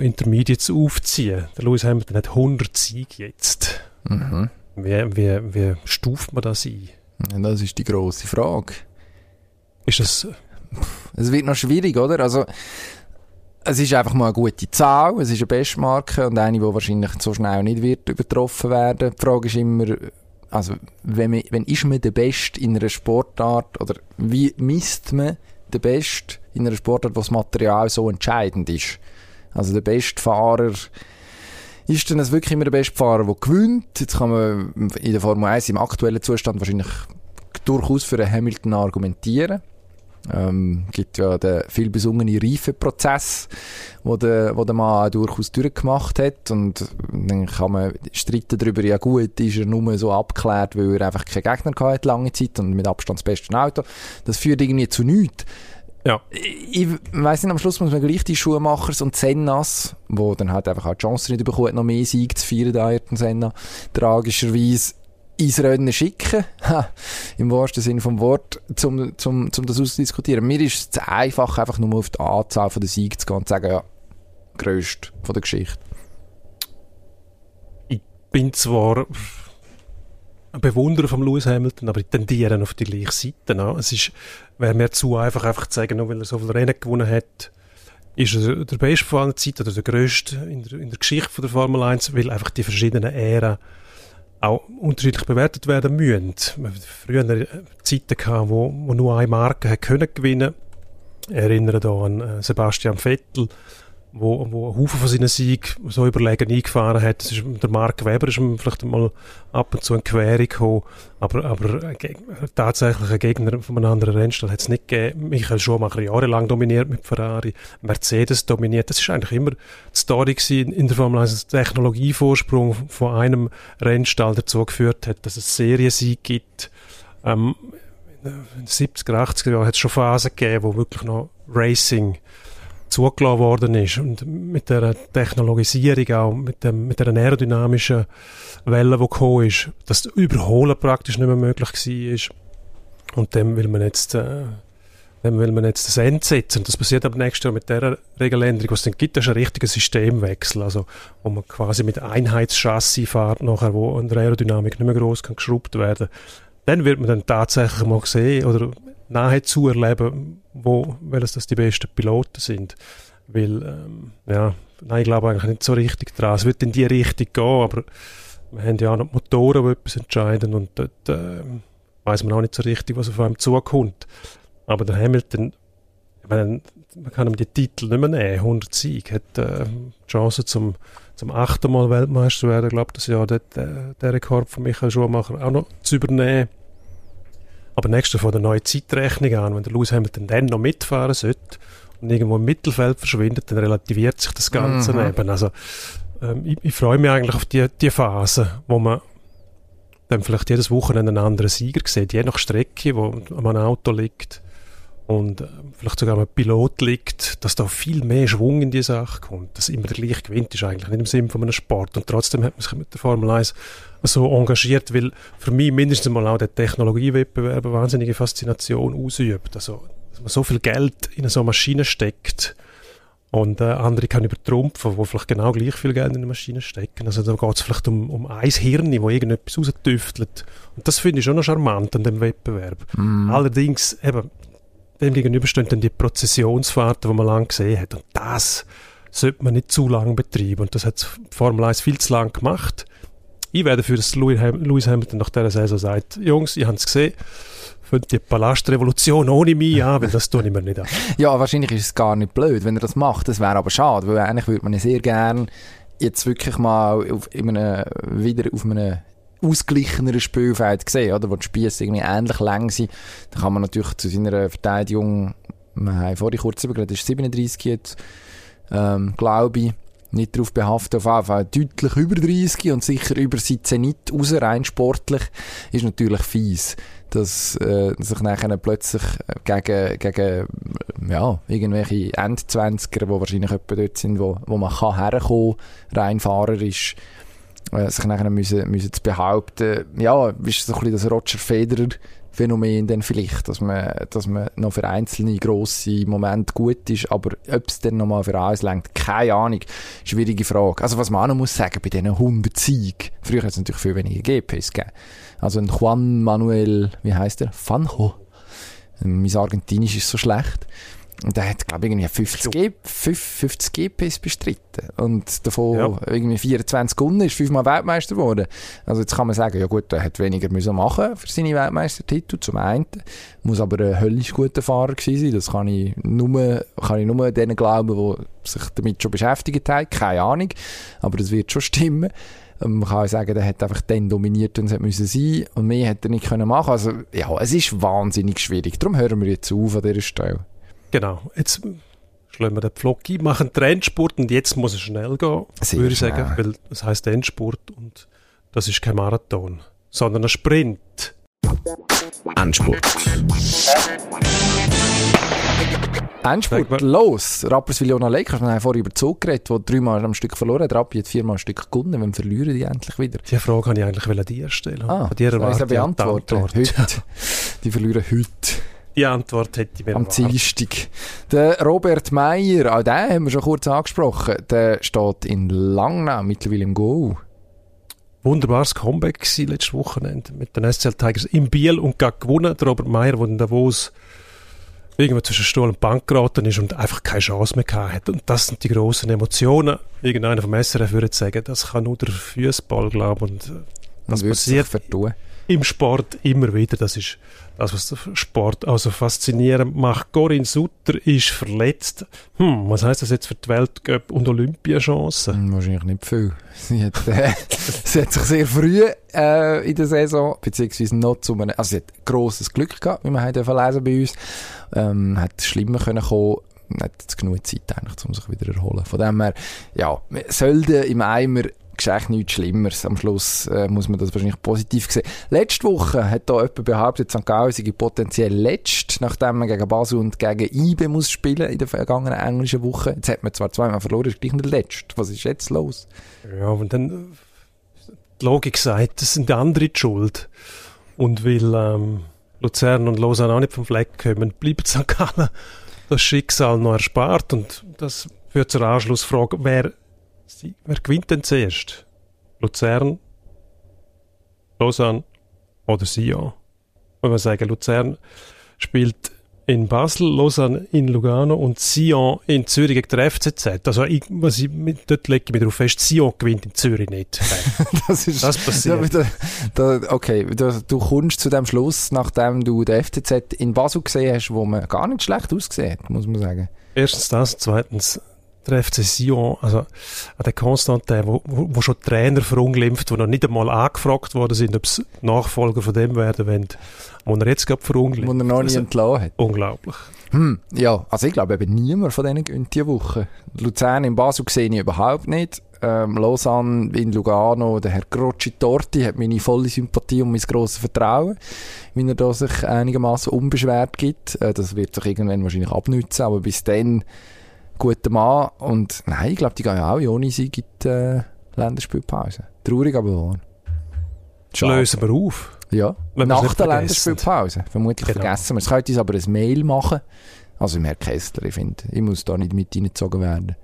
Intermediates aufziehen. Der Lewis Hamilton hat 100 Siege jetzt. Mhm. Wie, wie, wie stuft man das ein? Das ist die grosse Frage. Ist das... Es wird noch schwierig, oder? Also, es ist einfach mal eine gute Zahl, es ist eine Bestmarke und eine, die wahrscheinlich so schnell nicht wird übertroffen werden. Die Frage ist immer, also, wenn, man, wenn ist man der Beste in einer Sportart oder wie misst man den Best in einer Sportart, wo das Material so entscheidend ist. Also der beste Fahrer ist dann wirklich immer der beste Fahrer, der gewinnt. Jetzt kann man in der Formel 1 im aktuellen Zustand wahrscheinlich durchaus für einen Hamilton argumentieren. Ähm, gibt ja den viel besungenen Reifeprozess, wo der, wo der Mann auch durchaus durchgemacht hat. Und dann kann man streiten darüber, ja gut, ist er nur so abgeklärt, weil er einfach keinen Gegner hatte lange Zeit und mit Abstand das beste Auto. Das führt irgendwie zu nichts. Ja. Ich, ich weiss nicht, am Schluss muss man gleich die Schuhmachers und Sennas, wo dann halt einfach auch die Chance nicht bekommen, noch mehr Sieg zu feiern, der Ayrton Senna, tragischerweise Rennen schicken, im wahrsten Sinne vom Wort, um zum, zum das auszudiskutieren. Mir ist es zu einfach, einfach nur auf die Anzahl der Siege zu gehen und zu sagen, ja, grösst von der Geschichte. Ich bin zwar ein Bewunderer von Lewis Hamilton, aber ich tendiere auf die gleiche Seite. Ne? Es ist, wäre mir zu einfach, einfach zu sagen, nur weil er so viele Rennen gewonnen hat, ist er der beste von allen Zeiten oder der grösste in der, in der Geschichte von der Formel 1, weil einfach die verschiedenen Ähren auch unterschiedlich bewertet werden müssen. Früher Zeiten gehabt, wo, wo nur eine Marke gewinnen. Ich erinnere da an äh, Sebastian Vettel, wo, wo einen Haufen von seinen Siegen so überlegen eingefahren hat. Das ist, der Mark Weber ist vielleicht mal ab und zu in Querung gekommen, aber, aber tatsächlich ein Gegner von einem anderen Rennstall hat es nicht gegeben. Michael Schumacher jahrelang dominiert mit Ferrari, Mercedes dominiert. Das ist eigentlich immer die Story gewesen in der Formel 1, der Technologievorsprung von einem Rennstall dazu geführt hat, dass es Seriensieg gibt. Ähm, in den 70er, 80er Jahren hat es schon Phasen gegeben, wo wirklich noch Racing zugelassen worden ist. Und mit der Technologisierung auch, mit, dem, mit der aerodynamischen Welle, die gekommen ist, dass das Überholen praktisch nicht mehr möglich war. Und dem will man jetzt, äh, dem will man jetzt das Ende setzen. Und das passiert ab nächstes Jahr mit der Regeländerung, was dann gibt, das ist ein richtiger Systemwechsel, also, wo man quasi mit Einheitschassis fährt nachher, wo an der Aerodynamik nicht mehr gross kann geschraubt werden. Dann wird man dann tatsächlich mal sehen, oder nahezu erleben, wo, welches das die besten Piloten sind. Weil, ähm, ja, nein, ich glaube eigentlich nicht so richtig dran. Es wird in die Richtung gehen, aber wir haben ja auch noch Motoren, die etwas entscheiden und dort äh, weiß man auch nicht so richtig, was auf einem zukommt. Aber der Hamilton, ich meine, man kann ihm die Titel nicht mehr nehmen. 100 Sieg hat äh, Chance zum, zum achten Mal Weltmeister werden. Ich glaube, das Jahr dort, äh, der Rekord von Michael Schumacher auch noch zu übernehmen. Aber nächstes von der neuen Zeitrechnung an, wenn der Lewis Hamilton dann noch mitfahren sollte und irgendwo im Mittelfeld verschwindet, dann relativiert sich das Ganze mhm. eben. Also, ähm, ich, ich freue mich eigentlich auf die, die Phase, wo man dann vielleicht jedes Wochenende einen anderen Sieger sieht, je nach Strecke, wo an einem Auto liegt und äh, vielleicht sogar ein Pilot liegt, dass da viel mehr Schwung in die Sache kommt, dass immer der gleiche gewinnt, ist eigentlich nicht im Sinn von einem Sport und trotzdem hat man sich mit der Formel 1 so engagiert, weil für mich mindestens mal auch der Technologiewettbewerb eine wahnsinnige Faszination ausübt. Also, dass man so viel Geld in so eine Maschine steckt und äh, andere kann übertrumpfen, wo vielleicht genau gleich viel Geld in eine Maschine stecken. Also da geht es vielleicht um, um ein Hirn, wo irgendetwas raustüftelt. Und das finde ich schon noch charmant an dem Wettbewerb. Mm. Allerdings, eben, dem gegenüber stehen dann die Prozessionsfahrten, die man lange gesehen hat. Und das sollte man nicht zu lange betreiben. Und das hat Formel 1 viel zu lang gemacht. Ich werde dafür, dass Lewis Hamilton nach dieser Saison sagt, Jungs, ich habe es gesehen, fängt die Palastrevolution ohne mich an, weil das ich mir nicht an. <laughs> ja, wahrscheinlich ist es gar nicht blöd, wenn er das macht. Das wäre aber schade, weil eigentlich würde man sehr gerne jetzt wirklich mal auf, in einem, wieder auf einem ausgeglicheneren Spielfeld sehen, oder? Wo die Spiesse irgendwie ähnlich lang sind. Da kann man natürlich zu seiner Verteidigung, wir haben vorhin kurz übergeredet, ist 37 jetzt, ähm, glaube ich, nicht darauf behaftet, auf jeden Fall deutlich über 30 und sicher über sein Zenit raus, rein sportlich, ist natürlich fies, dass äh, sich nachher plötzlich gegen, gegen ja, irgendwelche Endzwanziger, die wahrscheinlich etwa dort sind, wo, wo man kann herkommen, rein fahrerisch, äh, sich nachher müssen, müssen zu behaupten, ja, ist so ein bisschen das Roger Federer Phänomen dann vielleicht, dass man, dass man noch für einzelne grosse Momente gut ist, aber ob es dann nochmal für alles längt, keine Ahnung. Schwierige Frage. Also was man auch noch muss sagen, bei diesen 100 Siegen, früher hat es natürlich viel weniger GPs gegeben. Also ein Juan Manuel, wie heißt der? Fanjo. Mein Argentinisch ist so schlecht. Und der hat, glaube ich, irgendwie 50, G, 50 GPs bestritten. Und davon Ja. irgendwie 24 gewonnen, ist fünfmal Weltmeister geworden. Also jetzt kann man sagen, ja gut, er hat weniger müssen machen für seine Weltmeistertitel, zum einen. Muss aber ein höllisch guter Fahrer gewesen sein. Das kann ich nur, kann ich nur denen glauben, die sich damit schon beschäftigt haben. Keine Ahnung. Aber das wird schon stimmen. Ähm, Man kann auch sagen, der hat einfach dann dominiert, wenn es müssen sein und mehr hätte er nicht können machen. Also ja, es ist wahnsinnig schwierig. Darum hören wir jetzt auf an dieser Stelle. Genau. Jetzt schlagen wir den Pflock ein, machen Trendspurt und jetzt muss es schnell gehen, Sehr würde ich schnell. sagen, weil es heißt Endspurt und das ist kein Marathon, sondern ein Sprint. Endspurt. Endspurt, los! Rapperswil-Jona Lakers, wir haben vorhin über den Zug geredet, der dreimal am Stück verloren hat. Rappi hat viermal am Stück gewonnen, wenn verlieren die endlich wieder. Die Frage habe ich eigentlich dir stellen. Ah, Von dir soll ich erwarte sie ich die beantworten? Antwort. Heute. Die verlieren heute. Die Antwort hätte ich mir Am. Dienstag. Der Robert Meyer, auch den haben wir schon kurz angesprochen, der steht in Langnau mittlerweile im Goal. Wunderbares Comeback gewesen letztes Wochenende mit den SCL Tigers in Biel und gerade gewonnen. Der Robert Meyer, der in Davos irgendwo zwischen Stuhl und Bank geraten ist und einfach keine Chance mehr gehabt hat. Und das sind die grossen Emotionen. Irgendeiner vom SRF würde sagen, das kann nur der Fußball glauben. Und äh, Das passiert. vertun. Im Sport immer wieder. Das ist das, was der Sport also faszinierend macht. Corinne Sutter ist verletzt. Hm, was heißt das jetzt für die Weltcup- und Olympiachancen? Hm, Wahrscheinlich nicht viel. Sie hat, äh, <laughs> sie hat sich sehr früh äh, in der Saison, beziehungsweise noch zu einem, also sie hat grosses Glück gehabt, wie man hat lesen bei uns. Ähm, hat schlimmer können kommen, hat jetzt genug Zeit eigentlich, um sich wieder erholen. Von dem her, ja, sollte im Eimer geschehen nichts Schlimmeres. Am Schluss äh, muss man das wahrscheinlich positiv sehen. Letzte Woche hat da jemand behauptet, St. Gallen sei potenziell letzt, nachdem man gegen Basel und gegen IBE muss spielen in der vergangenen englischen Woche. Jetzt hat man zwar zweimal verloren, ist gleich nicht letzt. Was ist jetzt los? Ja, und dann die Logik sagt, das sind andere die schuld. Und weil ähm, Luzern und Lausanne auch nicht vom Fleck kommen, bleibt St. Gallen das Schicksal noch erspart. Und das führt zur Anschlussfrage, wer, sie- wer gewinnt denn zuerst? Luzern, Lausanne oder Sion? Wenn wir sagen, Luzern spielt in Basel, Lausanne in Lugano und Sion in Zürich gegen den FCZ. Also ich, was ich, mit- dort lege ich mich darauf fest, Sion gewinnt in Zürich nicht. <laughs> Das ist Das passiert. Da, da, okay, da, du kommst zu dem Schluss, nachdem du den FCZ in Basel gesehen hast, wo man gar nicht schlecht ausgesehen hat, muss man sagen. Erstens das, zweitens der FC Sion, also an der Constantin, wo, wo, wo schon Trainer verunglimpft, die noch nicht einmal angefragt worden sind, ob sie Nachfolger von dem werden wollen, wo er jetzt gerade Wo verunglimpft. er noch nie Also, entlassen hat. unglaublich. Hm, ja, also ich glaube eben niemand von denen gewinnt diese Woche. Luzern in Basel sehe ich überhaupt nicht. Ähm, Lausanne in Lugano, der Herr Grocci Torti hat meine volle Sympathie und mein grosses Vertrauen, wie er da sich einigermaßen unbeschwert gibt. Äh, das wird sich irgendwann wahrscheinlich abnützen, aber bis dann guter Mann. Und nein, ich glaube, die gehen ja auch ohne Sieg in äh, Länderspielpause. Traurig, aber wahr. Schade. Lösen wir auf. Ja, Wenn nach der vergessen. Länderspielpause. Vermutlich Genau. vergessen wir es. Könnt uns aber ein Mail machen. Also im Herr Kessler, ich finde, ich muss da nicht mit reingezogen werden.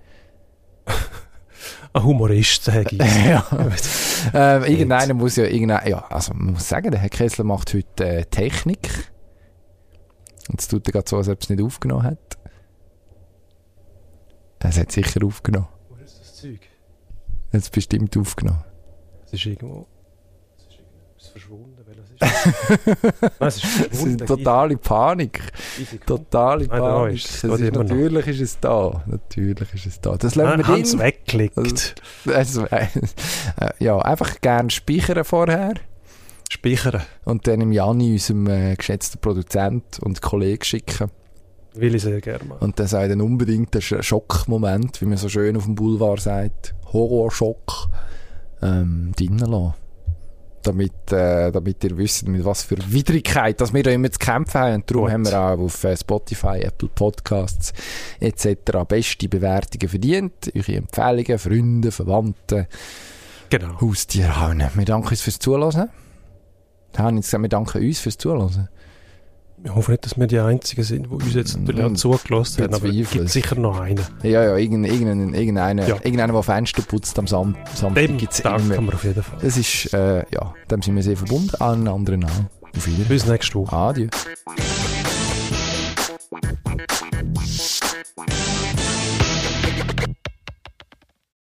<laughs> Ein Humorist, sage ich. <laughs> ja. <laughs> ähm, irgendeiner muss ja, irgendein, ja, also man muss sagen, der Herr Kessler macht heute äh, Technik. Und es tut er gerade so, als ob er es nicht aufgenommen hat. Es hat sicher aufgenommen. Wo ist das Zeug? Es hat bestimmt aufgenommen. Es ist irgendwo... Es ist verschwunden. Welches ist das? <laughs> Nein, es ist Es ist totale Panik. Totale da Panik. ist es. Es ist, natürlich ist es da. Natürlich ist es da. Das Ah, lassen wir Hans weggelegt. <laughs> Also, äh, ja, einfach gerne speichern vorher Speichern. und dann im Jani, unserem äh, geschätzten Produzent und Kollegen schicken. Will ich sehr gerne machen. Und dann sei dann unbedingt der Sch- Schockmoment, wie man so schön auf dem Boulevard sagt, Horrorschock, ähm, drinnen lassen. Damit, äh, damit ihr wisst, mit was für Widrigkeit dass wir da immer zu kämpfen haben. Und darum Gut. haben wir auch auf äh, Spotify, Apple Podcasts etc. beste Bewertungen verdient. Eure Empfehlungen, Freunde, Verwandte, Genau. Haustiere. Wir danken uns fürs Zuhören. Wir haben jetzt gesagt, wir danken uns fürs Zuhören. Ich hoffe nicht, dass wir die Einzigen sind, die uns jetzt natürlich auch zugelassen haben, aber es gibt sicher noch einen. Ja, ja, irgendein, irgendein, irgendeiner, Ja. irgendeiner, der Fenster putzt am Sam Samstag, Dem gibt es immer. auf jeden Fall. Das ist, äh, ja, dem sind wir sehr verbunden, allen anderen auch. Auf Wiedersehen. Bis nächste Woche. Adieu.